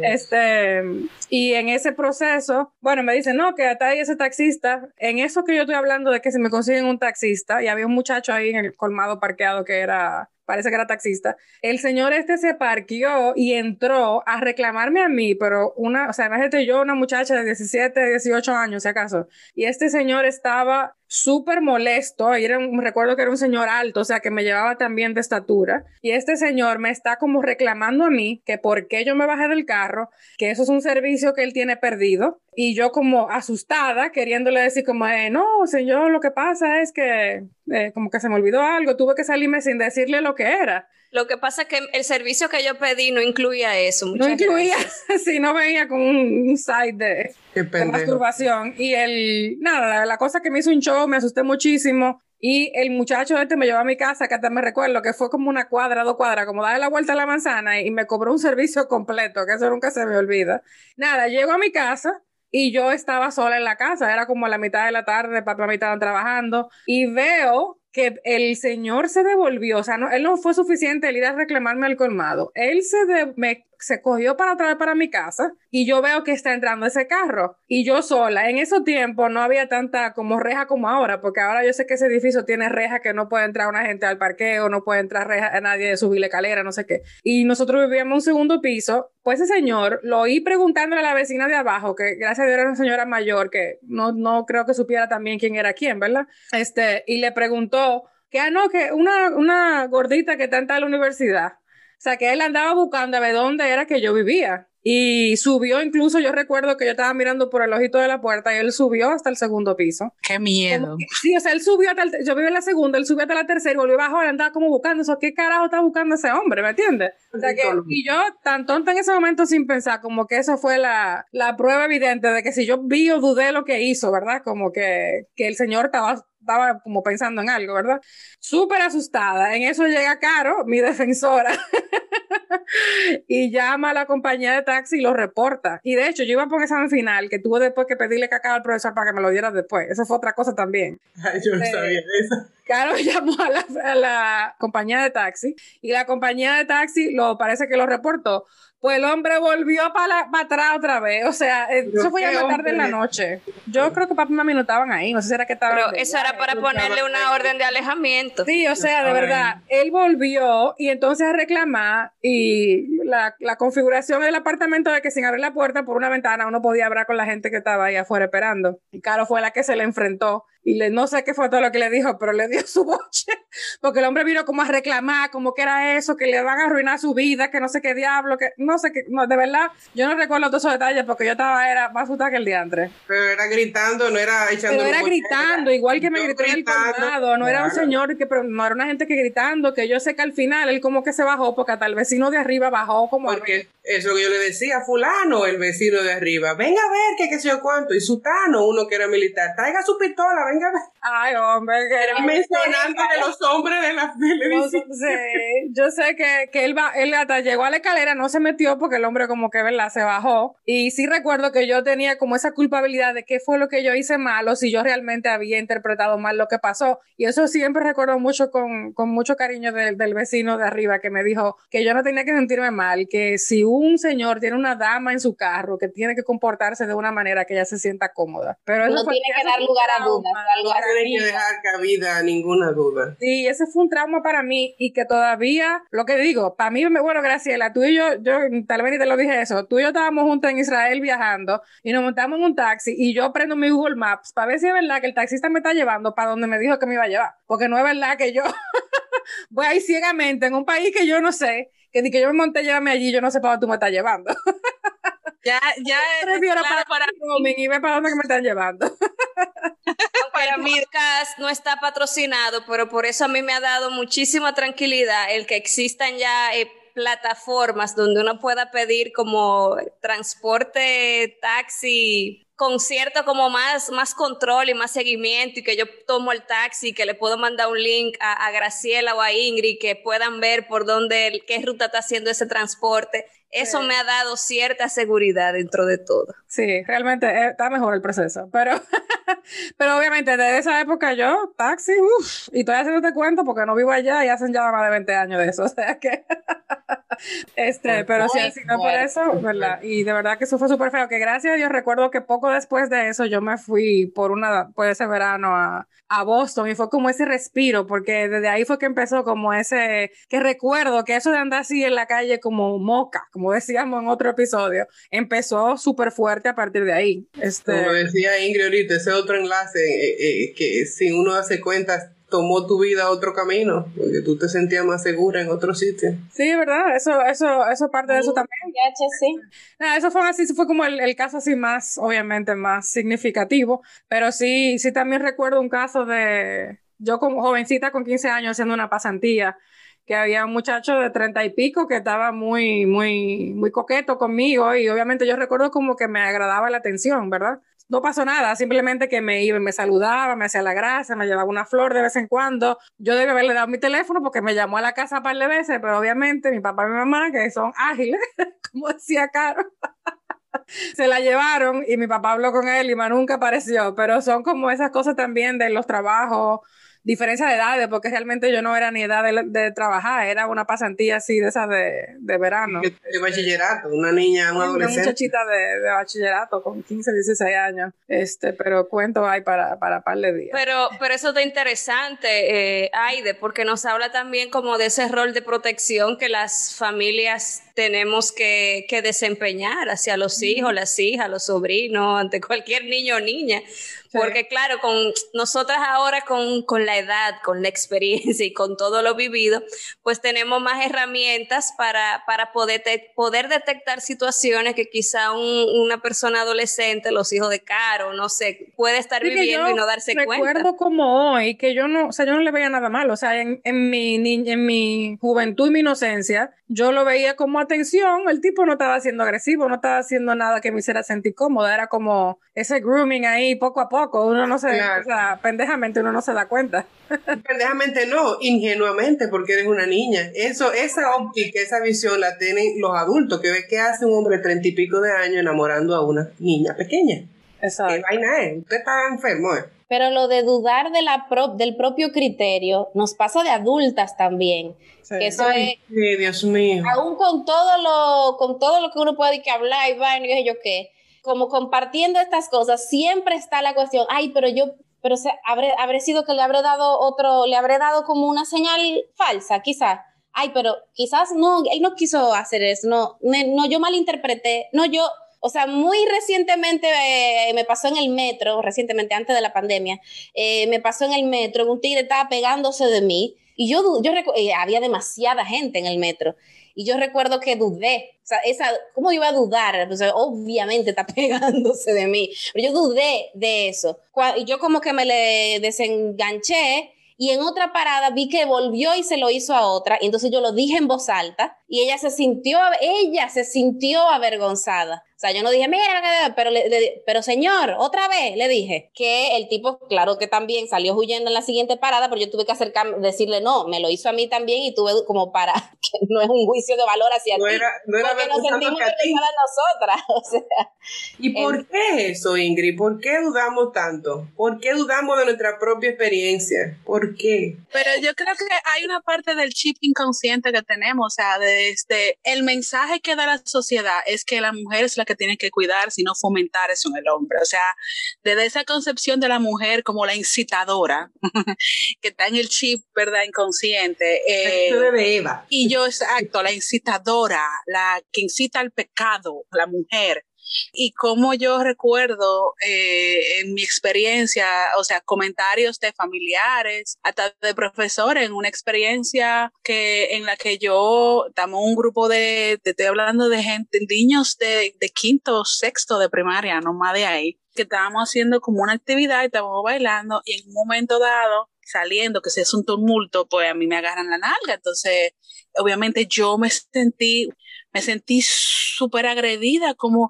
Este, y en ese proceso, bueno, me dice, no, que hasta ahí ese taxista. En eso que yo estoy hablando de que se me consiguen un taxista, y había un muchacho ahí en el colmado parqueado que era parece que era taxista, el señor este se parqueó y entró a reclamarme a mí, pero una, o sea, imagínate yo, una muchacha de 17, 18 años, si acaso, y este señor estaba súper molesto, era un, recuerdo que era un señor alto, o sea, que me llevaba también de estatura, y este señor me está como reclamando a mí que por qué yo me bajé del carro, que eso es un servicio que él tiene perdido, y yo como asustada, queriéndole decir como, eh, no, señor, lo que pasa es que eh, como que se me olvidó algo, tuve que salirme sin decirle lo que era. Lo que pasa es que el servicio que yo pedí no incluía eso. No incluía, si no venía con un, site de, masturbación. Y el, nada, la, cosa que me hizo un show, me asusté muchísimo. Y el muchacho este me llevó a mi casa, que hasta me recuerdo que fue como una cuadra, dos cuadras, como darle la vuelta a la manzana y me cobró un servicio completo, que eso nunca se me olvida. Nada, llego a mi casa y yo estaba sola en la casa, era como a la mitad de la tarde, papá y mamá estaban trabajando y veo que el señor se devolvió, o sea, no, él no fue suficiente el ir a reclamarme al colmado. Él se, de, me se cogió para traer para mi casa y yo veo que está entrando ese carro y yo sola. En esos tiempos no había tanta como reja como ahora, porque ahora yo sé que ese edificio tiene reja que no puede entrar una gente al parqueo, no puede entrar reja a nadie de subir la escalera, no sé qué. Y nosotros vivíamos un segundo piso, pues ese señor lo oí preguntándole a la vecina de abajo, que gracias a Dios era una señora mayor que no, no creo que supiera también quién era quién, ¿verdad? Este, y le preguntó que, ah, no, que una, una gordita que está en tal universidad. Sea, que él andaba buscando a ver dónde era que yo vivía. Y subió, incluso yo recuerdo que yo estaba mirando por el ojito de la puerta y él subió hasta el segundo piso. Qué miedo. sí, o sea, él subió hasta el, yo vivo en la segunda, él subió hasta la tercera y volvió abajo, él andaba como buscando eso. ¿Qué carajo está buscando ese hombre? ¿Me entiendes? O sea que, y yo tan tonta en ese momento sin pensar, como que eso fue la, la prueba evidente de que si yo vi o dudé lo que hizo, ¿verdad? Como que, que el señor estaba estaba como pensando en algo, ¿verdad? Súper asustada. En eso llega Caro, mi defensora, y llama a la compañía de taxi y lo reporta. Y de hecho, yo iba por examen final que tuve después que pedirle cacao al profesor para que me lo diera después. Eso fue otra cosa también. Ay, yo no sabía eso. Caro llamó a la, a la compañía de taxi y la compañía de taxi lo parece que lo reportó pues el hombre volvió para atrás otra vez. O sea, eh, eso fue ya más tarde en la noche. Yo creo que papi y mami no estaban ahí. No sé si era que estaban. Pero eso era para ponerle una orden de alejamiento. Sí, o sea, de verdad. Él volvió y entonces a reclamar y la, la configuración del apartamento de que sin abrir la puerta por una ventana uno podía hablar con la gente que estaba ahí afuera esperando. Y Caro fue la que se le enfrentó y le, no sé qué fue todo lo que le dijo, pero le dio su boche, porque el hombre vino como a reclamar, como que era eso, que le van a arruinar su vida, que no sé qué diablo, que no sé qué, no, de verdad, yo no recuerdo todos esos detalles porque yo estaba, era más puta que el diantre. Pero era gritando, no era echando Pero era gritando, igual que me gritó en el colmado, no era un señor, que, pero no era una gente que gritando, que yo sé que al final él como que se bajó, porque hasta el vecino de arriba bajó como... Porque eso que yo le decía, fulano, el vecino de arriba, venga a ver que qué sé yo cuánto, y sutano, uno que era militar, traiga su pistola, venga. Ay, hombre, que era mencionando de los hombres de la televisión. Sí, yo sé que, que él va, él hasta llegó a la escalera, no se metió porque el hombre como que, ¿verdad? Se bajó. Y sí recuerdo que yo tenía como esa culpabilidad de qué fue lo que yo hice mal o si yo realmente había interpretado mal lo que pasó. Y eso siempre recuerdo mucho con, con mucho cariño del, del vecino de arriba que me dijo que yo no tenía que sentirme mal, que si un señor tiene una dama en su carro, que tiene que comportarse de una manera que ella se sienta cómoda. Pero eso no fue, tiene que dar lugar a dudas. No tiene que dejar cabida ninguna duda. Sí, ese fue un trauma para mí y que todavía, lo que digo, para mí, bueno, Graciela, tú y yo, yo tal vez ni te lo dije eso, tú y yo estábamos juntos en Israel viajando y nos montamos en un taxi y yo prendo mi Google Maps para ver si es verdad que el taxista me está llevando para donde me dijo que me iba a llevar, porque no es verdad que yo voy ahí ciegamente en un país que yo no sé, que ni que yo me monté, llévame allí, yo no sé para dónde tú me estás llevando. Ya, ya Prefiero para, para mí y ve para dónde me están llevando. Para cast no está patrocinado, pero por eso a mí me ha dado muchísima tranquilidad el que existan ya eh, plataformas donde uno pueda pedir como transporte, taxi, con cierto como más, más control y más seguimiento y que yo tomo el taxi, que le puedo mandar un link a, a Graciela o a Ingrid que puedan ver por dónde, qué ruta está haciendo ese transporte. Eso Sí. me ha dado cierta seguridad dentro de todo. Sí, realmente eh, está mejor el proceso, pero, pero obviamente desde esa época yo, taxi, uff, y estoy haciéndote cuento porque no vivo allá y hacen ya más de 20 años de eso, o sea que, este, pero sí, Muy si no por eso, ¿verdad? Y de verdad que eso fue súper feo, que gracias a Dios recuerdo que poco después de eso yo me fui por una, por ese verano a, a Boston y fue como ese respiro, porque desde ahí fue que empezó como ese, que recuerdo que eso de andar así en la calle como moca, como decíamos en otro episodio, empezó súper fuerte a partir de ahí. Este, Como decía Ingrid ahorita, ese otro enlace eh, eh, que si uno hace cuentas tomó tu vida otro camino, porque tú te sentías más segura en otro sitio. sí, ¿verdad? Eso, eso, eso parte de eso también. Sí. Nada, eso fue así, fue como el, el caso así más, obviamente, más significativo, pero sí, sí también recuerdo un caso de, yo como jovencita con 15 años haciendo una pasantía, que había un muchacho de treinta y pico que estaba muy, muy, muy coqueto conmigo y obviamente yo recuerdo como que me agradaba la atención, ¿verdad? No pasó nada, simplemente que me iba me saludaba, me hacía la gracia, me llevaba una flor de vez en cuando. Yo debí haberle dado mi teléfono porque me llamó a la casa un par de veces, pero obviamente mi papá y mi mamá, que son ágiles, como decía Caro, se la llevaron y mi papá habló con él y más nunca apareció, pero son como esas cosas también de los trabajos, diferencia de edades, porque realmente yo no era ni edad de, de trabajar, era una pasantía así de esas de, de verano. De bachillerato, una niña, un Una adolescente. muchachita de, de bachillerato con 15, 16 años, este, pero cuento hay para, para par de días. Pero, pero eso está interesante, eh, Aide, porque nos habla también como de ese rol de protección que las familias tenemos que, que desempeñar hacia los hijos, las hijas, los sobrinos, ante cualquier niño o niña. Porque claro, con nosotras ahora con, con la edad, con la experiencia y con todo lo vivido, pues tenemos más herramientas para, para poder, te- poder detectar situaciones que quizá un- una persona adolescente, los hijos de Caro, no sé, puede estar Sí, viviendo y no darse recuerdo cuenta. como hoy que yo no, o sea, yo no le veía nada malo, o sea, en, en mi en mi juventud y mi inocencia, yo lo veía como atención, el tipo no estaba siendo agresivo, no estaba haciendo nada que me hiciera sentir cómoda, era como ese grooming ahí poco a poco, uno no se, Claro. o sea, pendejamente uno no se da cuenta. Pendejamente no, ingenuamente porque eres una niña. Eso, esa óptica, esa visión la tienen los adultos, que ve que hace un hombre de treinta y pico de años enamorando a una niña pequeña. ¿Qué Exacto. vaina es? Usted está enfermo, ¿eh? pero lo de dudar de la del propio criterio nos pasa de adultas también. Que eso es, sí, Dios mío. Aún con todo lo, con todo lo que uno puede que hablar y va y yo qué, como compartiendo estas cosas, siempre está la cuestión, ay, pero yo, pero se, habré, habré sido que le habré dado otro, le habré dado como una señal falsa, quizás. Ay, pero quizás no, él no quiso hacer eso, no, no, yo malinterpreté, no, yo, o sea, muy recientemente eh, me pasó en el metro, recientemente antes de la pandemia, eh, me pasó en el metro, un tigre estaba pegándose de mí y yo, yo eh, había demasiada gente en el metro y yo recuerdo que dudé, o sea, esa, ¿cómo iba a dudar? obviamente está pegándose de mí, pero yo dudé de eso. Y yo como que me le desenganché y en otra parada vi que volvió y se lo hizo a otra, y entonces yo lo dije en voz alta y ella se sintió, ella se sintió avergonzada. O sea, yo no dije, mira, pero, pero señor, otra vez le dije que el tipo, claro que también salió huyendo en la siguiente parada, pero yo tuve que acercarme, decirle, no, me lo hizo a mí también y tuve como para, que no es un juicio de valor hacia no ti. Era, no era porque nos sentimos de nosotras. O sea, ¿Y por qué eso, Ingrid? ¿Por qué dudamos tanto? ¿Por qué dudamos de nuestra propia experiencia? ¿Por qué? Pero yo creo que hay una parte del chip inconsciente que tenemos, o sea, de este, el mensaje que da la sociedad es que la mujer es la que tiene que cuidar, sino fomentar eso en el hombre. O sea, desde esa concepción de la mujer como la incitadora, que está en el chip, ¿verdad? Inconsciente. Eh, de Eva. Y yo, exacto, la incitadora, la que incita al pecado, la mujer. Y como yo recuerdo eh, en mi experiencia, o sea, comentarios de familiares, hasta de profesores, en una experiencia que en la que yo, estamos un grupo de, te estoy hablando de gente, niños de, de quinto, sexto de primaria, no más de ahí, que estábamos haciendo como una actividad y estábamos bailando y en un momento dado saliendo, que si es un tumulto, pues a mí me agarran la nalga. Entonces, obviamente yo me sentí, me sentí súper agredida, como,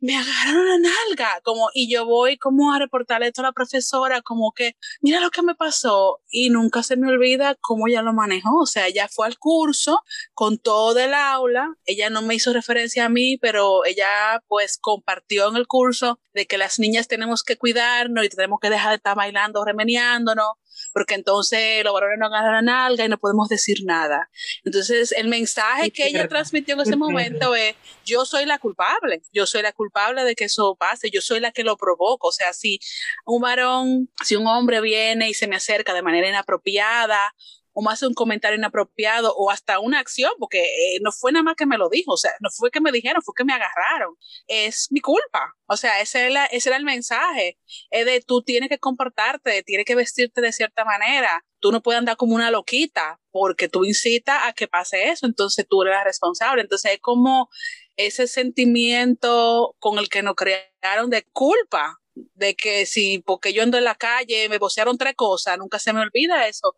me agarraron la nalga, como, y yo voy como a reportarle esto a la profesora, como que, mira lo que me pasó, y nunca se me olvida cómo ella lo manejó, o sea, ella fue al curso con todo el aula, ella no me hizo referencia a mí, pero ella pues compartió en el curso de que las niñas tenemos que cuidarnos y tenemos que dejar de estar bailando, remeniándonos, porque entonces los varones no agarran la nalga y no podemos decir nada. Entonces, el mensaje que ella transmitió en ese momento es, yo soy la culpable, yo soy la culpable de que eso pase, yo soy la que lo provoco. O sea, si un varón, si un hombre viene y se me acerca de manera inapropiada o hace un comentario inapropiado o hasta una acción, porque eh, no fue nada más que me lo dijo, o sea, no fue que me dijeron, fue que me agarraron. Es mi culpa. O sea, ese era, ese era el mensaje. Es de tú tienes que comportarte, tienes que vestirte de cierta manera. Tú no puedes andar como una loquita porque tú incitas a que pase eso, entonces tú eres la responsable. Entonces es como ese sentimiento con el que nos crearon de culpa, de que si porque yo ando en la calle me vocearon tres cosas, nunca se me olvida eso.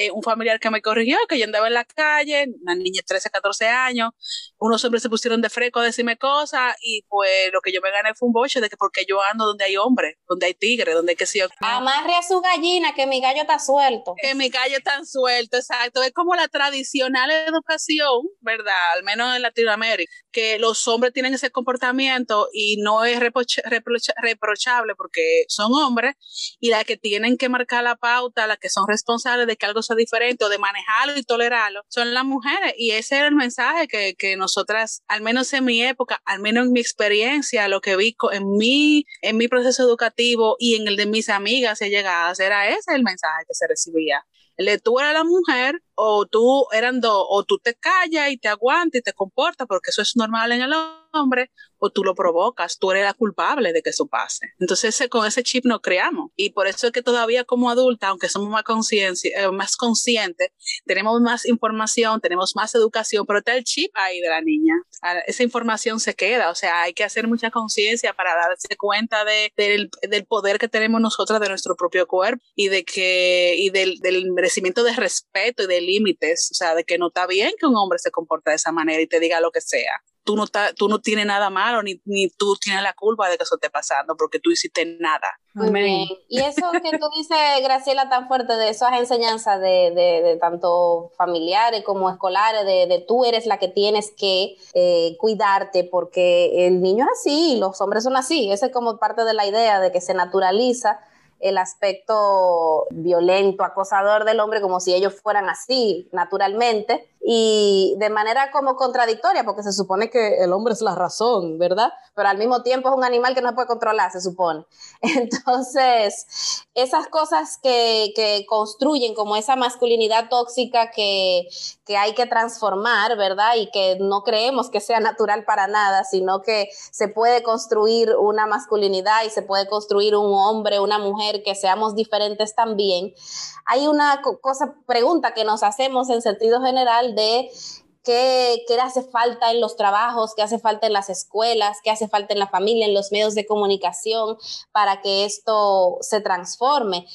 Eh, un familiar que me corrigió, que yo andaba en la calle, una niña de 13, 14 años, unos hombres se pusieron de fresco a decirme cosas y pues lo que yo me gané fue un boche de que porque yo ando donde hay hombres, donde hay tigres, donde hay que si Amarre a su gallina, que mi gallo está suelto. Que mi gallo está suelto, exacto. Es como la tradicional educación, ¿verdad? Al menos en Latinoamérica, que los hombres tienen ese comportamiento y no es reprochable porque son hombres y las que tienen que marcar la pauta, las que son responsables de que algo diferente o de manejarlo y tolerarlo, son las mujeres. Y ese era el mensaje que, que nosotras, al menos en mi época, al menos en mi experiencia, lo que vi en mi, en mi proceso educativo y en el de mis amigas he llegado, era ese el mensaje que se recibía. Le tú eras la mujer o tú eran dos, o tú te callas y te aguantas y te comportas porque eso es normal en el hombre, o tú lo provocas, tú eres la culpable de que eso pase. Entonces con ese chip nos creamos y por eso es que todavía como adulta, aunque somos más, eh, más conscientes, tenemos más información, tenemos más educación, pero está el chip ahí de la niña. Esa información se queda, o sea, hay que hacer mucha conciencia para darse cuenta de, del, del, poder que tenemos nosotras de nuestro propio cuerpo y de que y del, del merecimiento de respeto y del límites, o sea, de que no está bien que un hombre se comporte de esa manera y te diga lo que sea. Tú no, tú no tienes nada malo, ni, ni tú tienes la culpa de que eso esté pasando, porque tú hiciste nada. Amén. Y eso que tú dices, Graciela, tan fuerte de esas enseñanzas de, de, de tanto familiares como escolares, de, de, tú eres la que tienes que eh, cuidarte porque el niño es así, los hombres son así. Esa es como parte de la idea de que se naturaliza el aspecto violento, acosador del hombre como si ellos fueran así naturalmente y de manera como contradictoria, porque se supone que el hombre es la razón, ¿verdad? Pero al mismo tiempo es un animal que no se puede controlar, se supone. Entonces, esas cosas que, que construyen como esa masculinidad tóxica que, que hay que transformar, ¿verdad? Y que no creemos que sea natural para nada, sino que se puede construir una masculinidad y se puede construir un hombre, una mujer, que seamos diferentes también. Hay una cosa, pregunta que nos hacemos en sentido general de qué, qué hace falta en los trabajos, qué hace falta en las escuelas, qué hace falta en la familia, en los medios de comunicación para que esto se transforme.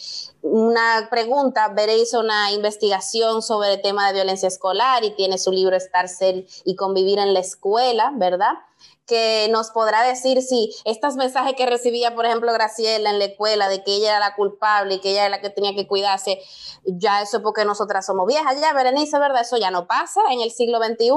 Una pregunta, veréis una investigación sobre el tema de violencia escolar y tiene su libro Estar, Ser y Convivir en la Escuela, ¿verdad? Que nos podrá decir si estos mensajes que recibía, por ejemplo, Graciela en la escuela de que ella era la culpable y que ella era la que tenía que cuidarse, ya eso porque nosotras somos viejas, ya Berenice, ¿verdad? Eso ya no pasa en el siglo XXI.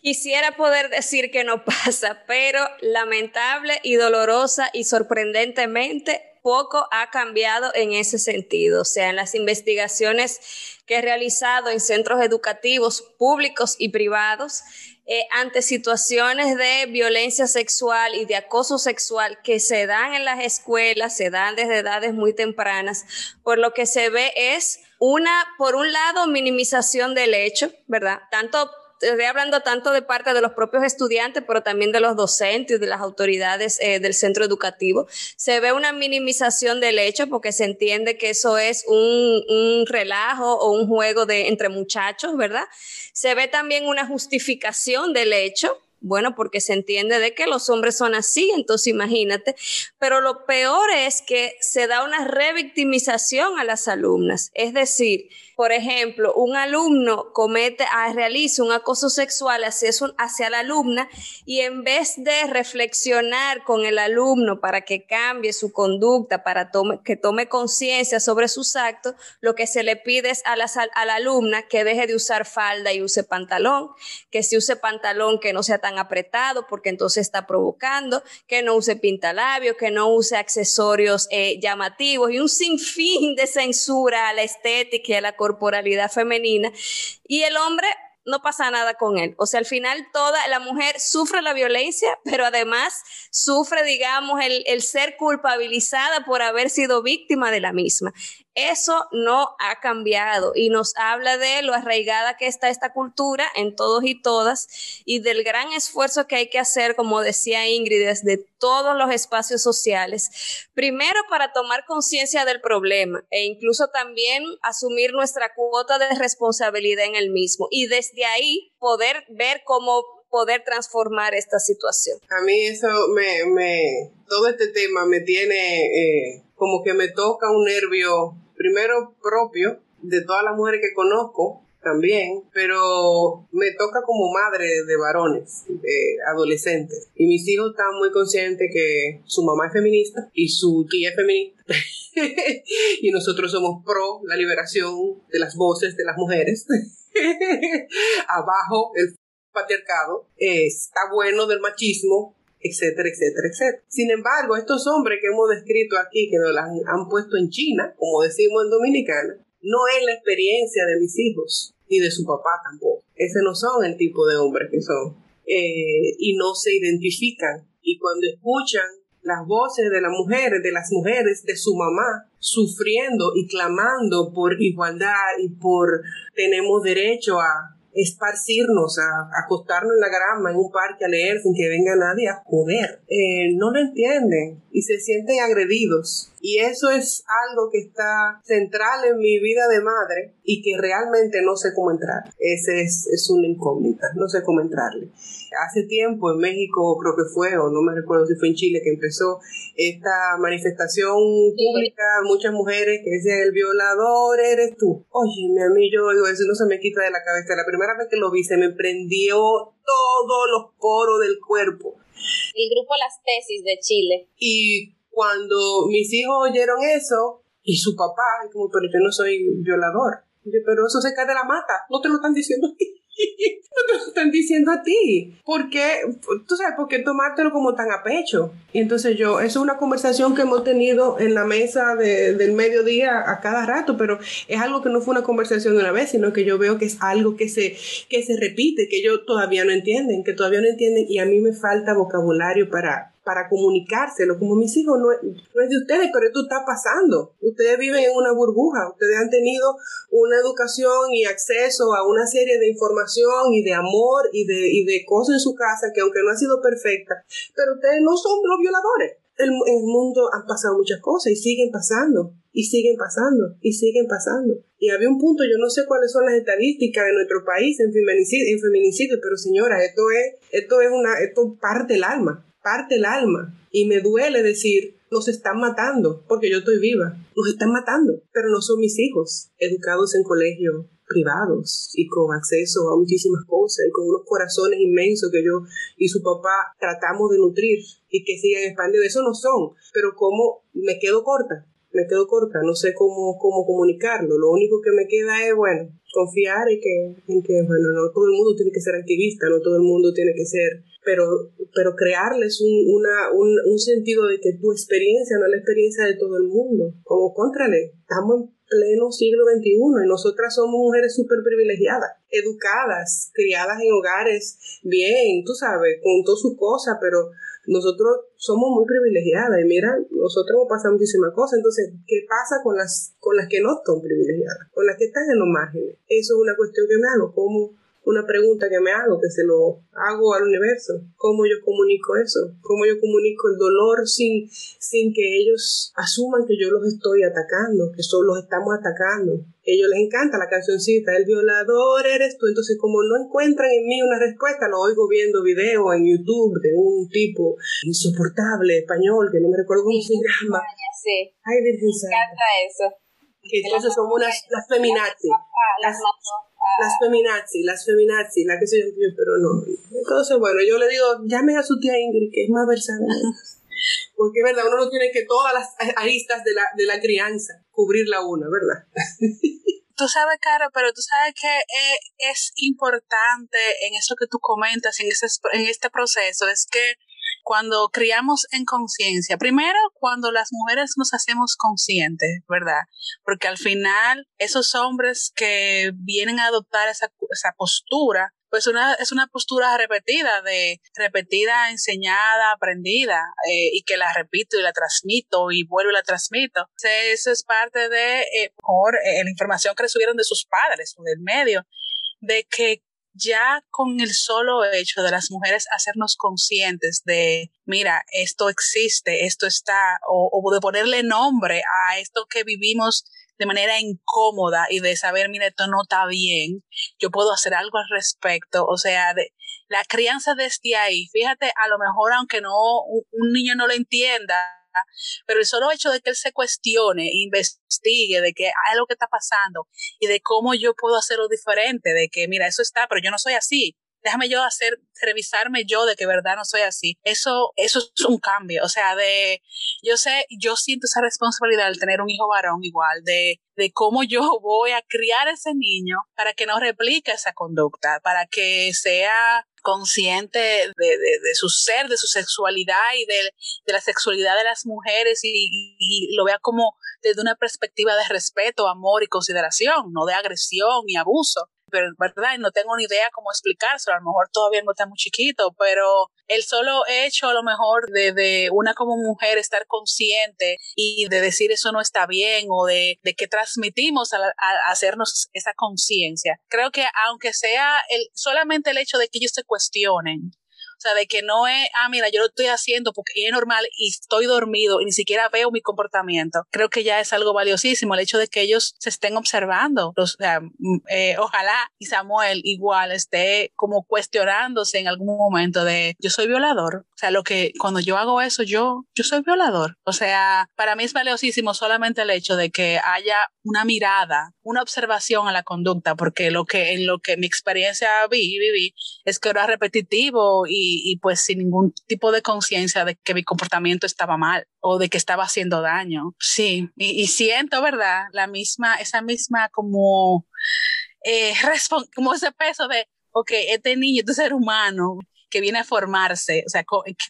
Quisiera poder decir que no pasa, pero lamentable y dolorosa y sorprendentemente poco ha cambiado en ese sentido. O sea, en las investigaciones que he realizado en centros educativos públicos y privados, eh, ante situaciones de violencia sexual y de acoso sexual que se dan en las escuelas, se dan desde edades muy tempranas, por lo que se ve es una, por un lado, minimización del hecho, ¿verdad? Tanto estoy hablando tanto de parte de los propios estudiantes, pero también de los docentes de las autoridades eh, del centro educativo. Se ve una minimización del hecho porque se entiende que eso es un, un relajo o un juego de, entre muchachos, ¿verdad? Se ve también una justificación del hecho bueno, porque se entiende de que los hombres son así, entonces imagínate. Pero lo peor es que se da una revictimización a las alumnas. Es decir, por ejemplo, un alumno comete, ah, realiza un acoso sexual hacia, hacia la alumna y en vez de reflexionar con el alumno para que cambie su conducta, para que tome conciencia sobre sus actos, lo que se le pide es a la, a la alumna que deje de usar falda y use pantalón, que si use pantalón que no sea tan apretado porque entonces está provocando, que no use pintalabio, que no use accesorios eh, llamativos y un sinfín de censura a la estética y a la corporalidad femenina. Y el hombre no pasa nada con él. O sea, al final toda la mujer sufre la violencia, pero además sufre, digamos, el, el, ser culpabilizada por haber sido víctima de la misma. Eso no ha cambiado y nos habla de lo arraigada que está esta cultura en todos y todas y del gran esfuerzo que hay que hacer, como decía Ingrid, desde todos los espacios sociales. Primero para tomar conciencia del problema e incluso también asumir nuestra cuota de responsabilidad en el mismo y desde ahí poder ver cómo poder transformar esta situación. A mí eso me, me todo este tema me tiene eh, como que me toca un nervio primero propio de todas las mujeres que conozco también, pero me toca como madre de varones, de adolescentes. Y mis hijos están muy conscientes que su mamá es feminista y su tía es feminista. y nosotros somos pro la liberación de las voces de las mujeres. Abajo el patriarcado. está bueno del machismo, etcétera, etcétera, etcétera. Sin embargo, estos hombres que hemos descrito aquí, que nos las han puesto en China, como decimos en Dominicana, no es la experiencia de mis hijos, ni de su papá tampoco. Ese no son el tipo de hombres que son. Eh, y no se identifican. Y cuando escuchan las voces de las mujeres, de las mujeres, de su mamá, sufriendo y clamando por igualdad y por tenemos derecho a esparcirnos, a, acostarnos en la grama, en un parque a leer sin que venga nadie a joder. Eh, no lo entienden y se sienten agredidos. Y eso es algo que está central en mi vida de madre y que realmente no sé cómo entrar. Ese es, es una incógnita, no sé cómo entrarle. Hace tiempo en México creo que fue, o no me recuerdo si fue en Chile, que empezó esta manifestación pública, muchas mujeres que decían, el violador eres tú. Oye, a mí yo oigo eso no se me quita de la cabeza. La primera vez que lo vi se me prendió todos los poros del cuerpo el grupo Las Tesis de Chile. Y cuando mis hijos oyeron eso, y su papá, como, pero yo no soy violador. pero eso se cae de la mata, no te lo están diciendo aquí. no te lo están diciendo a ti. ¿Por qué? Tú sabes, ¿por qué tomártelo como tan a pecho? Y entonces yo, eso es una conversación que hemos tenido en la mesa del mediodía a cada rato, pero es algo que no fue una conversación de una vez, sino que yo veo que es algo que se, que se repite, que ellos todavía no entienden, que todavía no entienden y a mí me falta vocabulario para, para comunicárselo, como mis hijos no, no, es de ustedes, pero esto está pasando. Ustedes viven en una burbuja, ustedes han tenido una educación y acceso a una serie de información y de amor y de, y de cosas en su casa que aunque no ha sido perfecta, pero ustedes no son los violadores. El, el mundo han pasado muchas cosas y siguen pasando y siguen pasando y siguen pasando. Y había un punto, yo no sé cuáles son las estadísticas de nuestro país en feminicidio, en feminicidio pero señora, esto es, esto es una, esto parte el alma parte el alma. Y me duele decir, nos están matando porque yo estoy viva, nos están matando, pero no son mis hijos, educados en colegios privados y con acceso a muchísimas cosas y con unos corazones inmensos que yo y su papá tratamos de nutrir y que sigan expandiendo. Eso no son, pero como me quedo corta, me quedo corta, no sé cómo, cómo comunicarlo. Lo único que me queda es, bueno, confiar en que, en que, bueno, no todo el mundo tiene que ser activista, no todo el mundo tiene que ser pero, pero crearles un, una, un, un, sentido de que tu experiencia no es la experiencia de todo el mundo. Como contrale, estamos en pleno siglo XXI y nosotras somos mujeres súper privilegiadas, educadas, criadas en hogares bien, tú sabes, con todas sus cosas, pero nosotros somos muy privilegiadas y mira, nosotros hemos pasado muchísimas cosas, entonces, ¿qué pasa con las, con las que no son privilegiadas? Con las que están en los márgenes. Eso es una cuestión que me hago, ¿cómo una pregunta que me hago, que se lo hago al universo. ¿Cómo yo comunico eso? ¿Cómo yo comunico el dolor sin, sin que ellos asuman que yo los estoy atacando, que solo los estamos atacando? A ellos les encanta la cancioncita, el violador eres tú. Entonces, como no encuentran en mí una respuesta, lo oigo viendo video en YouTube de un tipo insoportable español, que no me recuerdo cómo se llama. Sí. Ay, Virgen Me encanta eso. Que entonces son unas, las feminazis. Las, las feminazis, las feminazis, la que se yo, pero no. Entonces, bueno, yo le digo, llame a su tía Ingrid, que es más versante. Porque es verdad, uno no tiene que todas las aristas de la, de la crianza cubrirla una, ¿verdad? Tú sabes, Caro, pero tú sabes que es, es importante en eso que tú comentas, en, ese, en este proceso, es que cuando criamos en conciencia, primero cuando las mujeres nos hacemos conscientes, ¿verdad? Porque al final esos hombres que vienen a adoptar esa, esa postura, pues una, es una postura repetida, de repetida, enseñada, aprendida, eh, y que la repito y la transmito y vuelvo y la transmito. Eso es parte de eh, por, eh, la información que recibieron de sus padres o del medio, de que ya con el solo hecho de las mujeres hacernos conscientes de, mira, esto existe, esto está, o, o, de ponerle nombre a esto que vivimos de manera incómoda y de saber, mira, esto no está bien, yo puedo hacer algo al respecto, o sea, de, la crianza desde ahí, fíjate, a lo mejor aunque no, un, un niño no lo entienda, pero el solo hecho de que él se cuestione, investigue de que hay algo que está pasando y de cómo yo puedo hacerlo diferente, de que mira, eso está, pero yo no soy así. Déjame yo hacer, revisarme yo de que verdad no soy así. Eso, eso es un cambio. O sea, de, yo sé, yo siento esa responsabilidad de tener un hijo varón igual, de, de cómo yo voy a criar a ese niño para que no replique esa conducta, para que sea consciente de, de, su ser, de su sexualidad y de, de la sexualidad de las mujeres y, lo vea como desde una perspectiva de respeto, amor y consideración, no de agresión y abuso pero verdad no tengo ni idea cómo explicárselo, a lo mejor todavía no está muy chiquito, pero el solo hecho a lo mejor de, una como mujer estar consciente y de decir eso no está bien o de, de que transmitimos a, hacernos esa conciencia. Creo que aunque sea el, solamente el hecho de que ellos se cuestionen, sea, de que no es, ah, mira, yo lo estoy haciendo porque es normal y estoy dormido y ni siquiera veo mi comportamiento. Creo que ya es algo valiosísimo el hecho de que ellos se estén observando. O sea, eh, ojalá y Samuel igual esté como cuestionándose en algún momento de yo soy violador. O sea, lo que cuando yo hago eso, yo, yo soy violador. O sea, para mí es valiosísimo solamente el hecho de que haya una mirada, una observación a la conducta, porque lo que en lo que mi experiencia vi, viví es que era repetitivo y y, pues sin ningún tipo de conciencia de que mi comportamiento estaba mal o de que estaba haciendo daño. Sí, y, y siento, ¿verdad? La misma, esa misma como, eh, como ese peso de ok, este niño, este ser humano, que viene a formarse, o sea,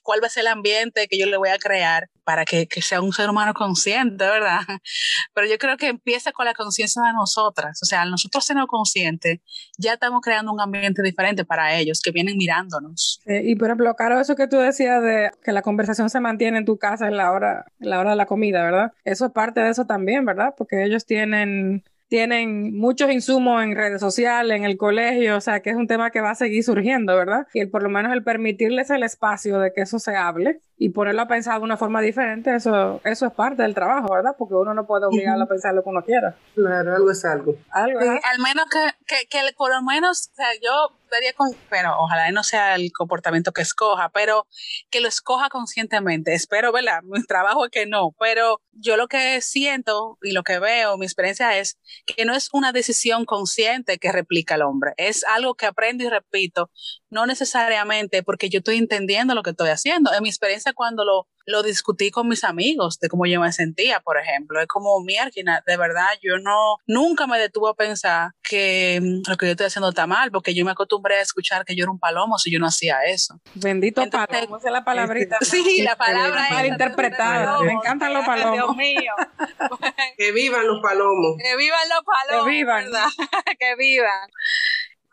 cuál va a ser el ambiente que yo le voy a crear para que, sea un ser humano consciente, ¿verdad? Pero yo creo que empieza con la conciencia de nosotras, o sea, nosotros siendo conscientes, ya estamos creando un ambiente diferente para ellos, que vienen mirándonos. y por ejemplo, Caro, eso que tú decías de que la conversación se mantiene en tu casa en la hora, en la hora de la comida, ¿verdad? Eso es parte de eso también, ¿verdad? Porque ellos tienen tienen muchos insumos en redes sociales, en el colegio, o sea que es un tema que va a seguir surgiendo, ¿verdad? Y el, por lo menos el permitirles el espacio de que eso se hable y ponerlo a pensar de una forma diferente, eso, eso es parte del trabajo, ¿verdad? Porque uno no puede obligarlo a pensar lo que uno quiera. Claro, algo es algo. Algo, al menos que, que, por lo menos, o sea, yo daría con, pero ojalá no sea el comportamiento que escoja, pero que lo escoja conscientemente. Espero, ¿verdad? Mi trabajo es que no, pero yo lo que siento y lo que veo, mi experiencia es que no es una decisión consciente que replica el hombre, es algo que aprendo y repito, no necesariamente porque yo estoy entendiendo lo que estoy haciendo. En mi experiencia cuando lo, lo discutí con mis amigos de cómo yo me sentía, por ejemplo, es como mierda, de verdad, yo no, nunca me detuve a pensar que mm, lo que yo estoy haciendo está mal, porque yo me acostumbré a escuchar que yo era un palomo si yo no hacía eso. Bendito palomo, esa es la palabrita. Sí, la palabra mal interpretada. Me encantan los palomos. Dios mío. que vivan los palomos. Que vivan los palomos. Que vivan. que vivan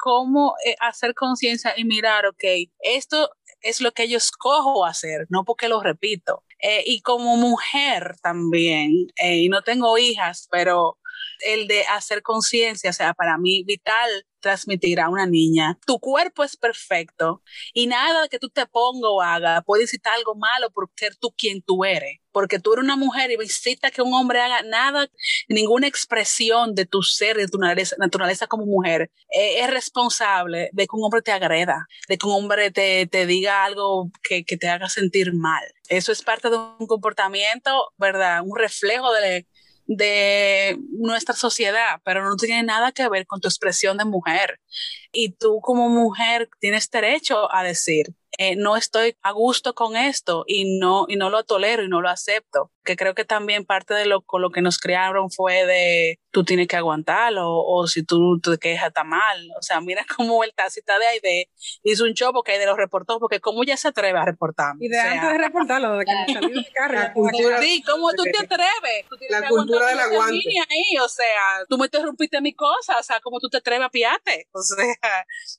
cómo eh, hacer conciencia y mirar, ok, esto es lo que yo escojo hacer, no porque lo repito. Eh, y como mujer también, eh, y no tengo hijas, pero el de hacer conciencia, o sea, para mí vital transmitir a una niña, tu cuerpo es perfecto y nada que tú te pongas o haga puede decirte algo malo por ser tú quien tú eres, porque tú eres una mujer y visita que un hombre haga nada, ninguna expresión de tu ser, de tu naturaleza, como mujer, eh, es responsable de que un hombre te agreda, de que un hombre te, te diga algo que, que te haga sentir mal. Eso es parte de un comportamiento, ¿verdad? Un reflejo de, de nuestra sociedad, pero no tiene nada que ver con tu expresión de mujer. Y tú como mujer tienes derecho a decir, eh, no estoy a gusto con esto y no, y no lo tolero y no lo acepto. Creo que también parte de lo, con lo que nos crearon fue de tú tienes que aguantarlo o si tú te quejas está mal. O sea, mira cómo el tacita de Aide hizo un show porque Aide lo reportó, porque cómo ya se atreve a reportar. Y de antes de reportarlo, de que me salió de carro. La cultura, sí, ¿cómo tú te atreves? la cultura del aguante. Ahí, o sea, tú me interrumpiste mi cosa, o sea, ¿cómo tú te atreves a piarte? O sea,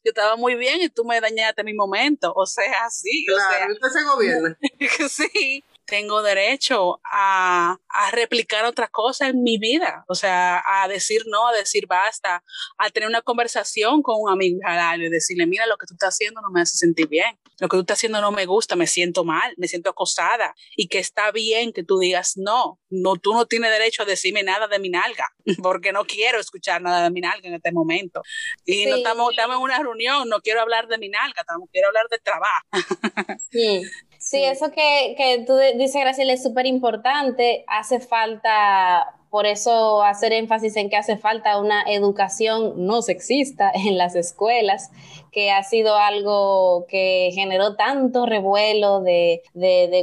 yo estaba muy bien y tú me dañaste mi momento. O sea, sí. Claro, usted se gobierna. sí tengo derecho a, a, replicar otras cosas en mi vida, o sea, a decir no, a decir basta, a tener una conversación con un amigo y decirle, mira, lo que tú estás haciendo no me hace sentir bien, lo que tú estás haciendo no me gusta, me siento mal, me siento acosada y que está bien que tú digas no, no, tú no tienes derecho a decirme nada de mi nalga, porque no quiero escuchar nada de mi nalga en este momento. Y no estamos, estamos en una reunión, no quiero hablar de mi nalga, estamos, quiero hablar de trabajo. Sí. Sí, eso que, que tú dices, Graciela, es súper importante. Hace falta por eso hacer énfasis en que hace falta una educación no sexista en las escuelas, que ha sido algo que generó tanto revuelo de,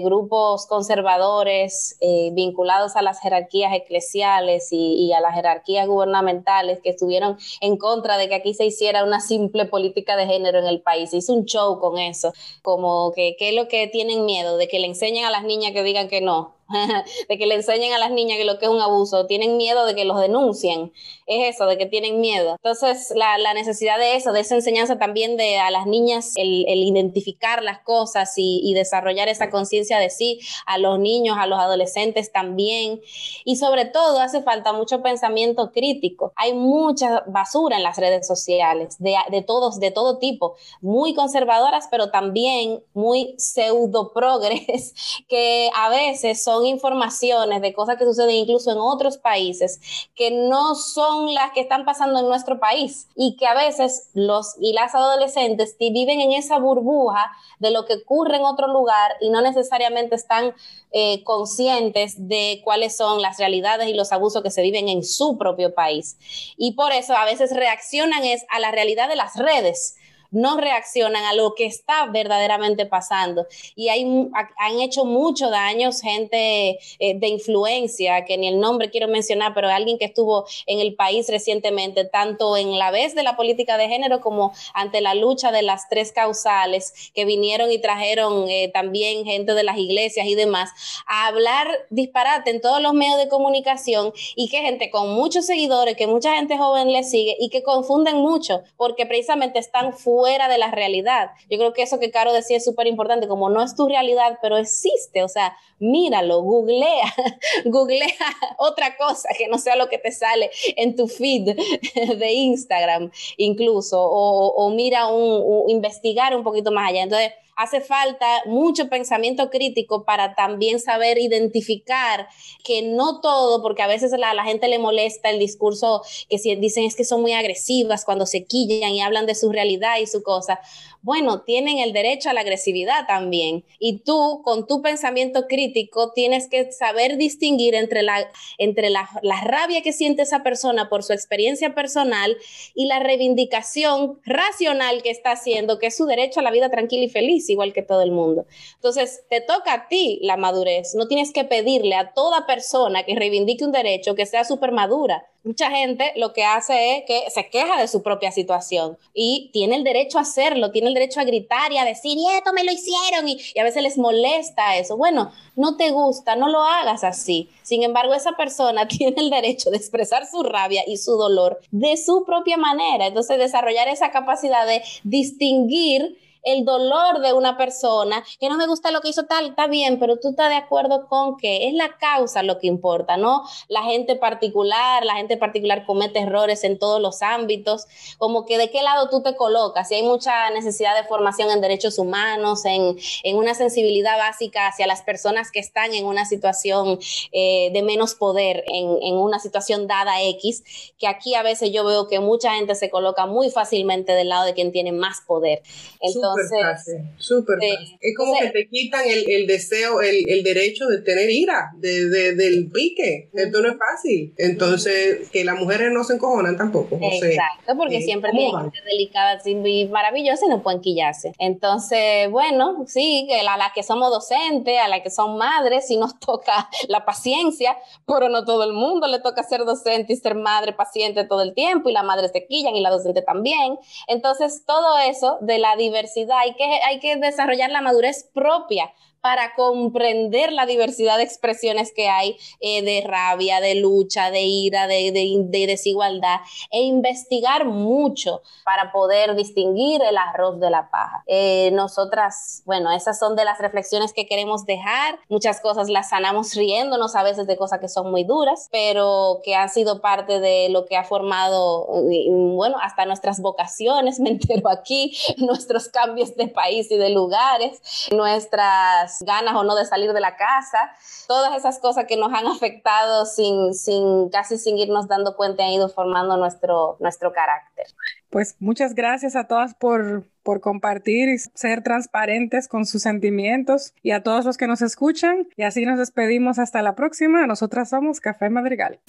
grupos conservadores eh, vinculados a las jerarquías eclesiales y, a las jerarquías gubernamentales que estuvieron en contra de que aquí se hiciera una simple política de género en el país. Hizo un show con eso, como que qué es lo que tienen miedo, de que le enseñen a las niñas que digan que no de que le enseñen a las niñas que lo que es un abuso, tienen miedo de que los denuncien, es eso, de que tienen miedo. Entonces, la, necesidad de eso, de esa enseñanza también de a las niñas, el, identificar las cosas y, desarrollar esa conciencia de sí, a los niños, a los adolescentes también, y sobre todo hace falta mucho pensamiento crítico. Hay mucha basura en las redes sociales, de, de todos, de todo tipo, muy conservadoras, pero también muy pseudo progres, que a veces son informaciones de cosas que suceden incluso en otros países que no son las que están pasando en nuestro país y que a veces los y las adolescentes viven en esa burbuja de lo que ocurre en otro lugar y no necesariamente están eh, conscientes de cuáles son las realidades y los abusos que se viven en su propio país. Y por eso a veces reaccionan es a la realidad de las redes no reaccionan a lo que está verdaderamente pasando. Y hay, han hecho mucho daño gente eh, de influencia, que ni el nombre quiero mencionar, pero alguien que estuvo en el país recientemente, tanto en la vez de la política de género como ante la lucha de las tres causales, que vinieron y trajeron eh, también gente de las iglesias y demás, a hablar disparate en todos los medios de comunicación y que gente con muchos seguidores, que mucha gente joven le sigue y que confunden mucho porque precisamente están fuera de la realidad. Yo creo que eso que Caro decía es súper importante, como no es tu realidad, pero existe, o sea, míralo, googlea, googlea otra cosa que no sea lo que te sale en tu feed de Instagram incluso, o, mira un, investigar un poquito más allá. Entonces, hace falta mucho pensamiento crítico para también saber identificar que no todo, porque a veces a la, gente le molesta el discurso que si dicen es que son muy agresivas cuando se quillan y hablan de su realidad y su cosa. Bueno, tienen el derecho a la agresividad también. Y tú, con tu pensamiento crítico, tienes que saber distinguir entre la, entre la, la rabia que siente esa persona por su experiencia personal y la reivindicación racional que está haciendo, que es su derecho a la vida tranquila y feliz igual que todo el mundo. Entonces, te toca a ti la madurez. No tienes que pedirle a toda persona que reivindique un derecho que sea súper madura. Mucha gente lo que hace es que se queja de su propia situación y tiene el derecho a hacerlo, tiene el derecho a gritar y a decir, y esto me lo hicieron, y, a veces les molesta eso. Bueno, no te gusta, no lo hagas así. Sin embargo, esa persona tiene el derecho de expresar su rabia y su dolor de su propia manera. Entonces, desarrollar esa capacidad de distinguir el dolor de una persona, que no me gusta lo que hizo tal, está bien, pero tú estás de acuerdo con que es la causa lo que importa, ¿no? La gente particular, la gente particular comete errores en todos los ámbitos, como que de qué lado tú te colocas, si hay mucha necesidad de formación en derechos humanos, en, una sensibilidad básica hacia las personas que están en una situación eh, de menos poder, en, en una situación dada X, que aquí a veces yo veo que mucha gente se coloca muy fácilmente del lado de quien tiene más poder. Entonces, súper fácil, súper fácil. Es como que te quitan el, el deseo, el, el, derecho de tener ira, de, de, del pique. Esto no es fácil. Entonces, que las mujeres no se encojonan tampoco. Exacto, porque eh, siempre tienen que ser delicadas y maravillosas y no pueden quillarse. Entonces, bueno, sí, a las que somos docentes, a las que son madres, sí nos toca la paciencia, pero no todo el mundo le toca ser docente y ser madre paciente todo el tiempo, y la madre se quillan y la docente también. Entonces, todo eso de la diversidad hay que, hay que desarrollar la madurez propia para comprender la diversidad de expresiones que hay eh, de rabia, de lucha, de ira, de, desigualdad, e investigar mucho para poder distinguir el arroz de la paja. Eh, nosotras, bueno, esas son de las reflexiones que queremos dejar. Muchas cosas las sanamos riéndonos a veces de cosas que son muy duras, pero que han sido parte de lo que ha formado, bueno, hasta nuestras vocaciones, me entero aquí, nuestros cambios de país y de lugares, nuestras ganas o no de salir de la casa, todas esas cosas que nos han afectado sin, sin casi sin irnos dando cuenta han ido formando nuestro, nuestro carácter. Pues muchas gracias a todas por, por compartir y ser transparentes con sus sentimientos y a todos los que nos escuchan. Y así nos despedimos hasta la próxima. Nosotras somos Café Madrigal.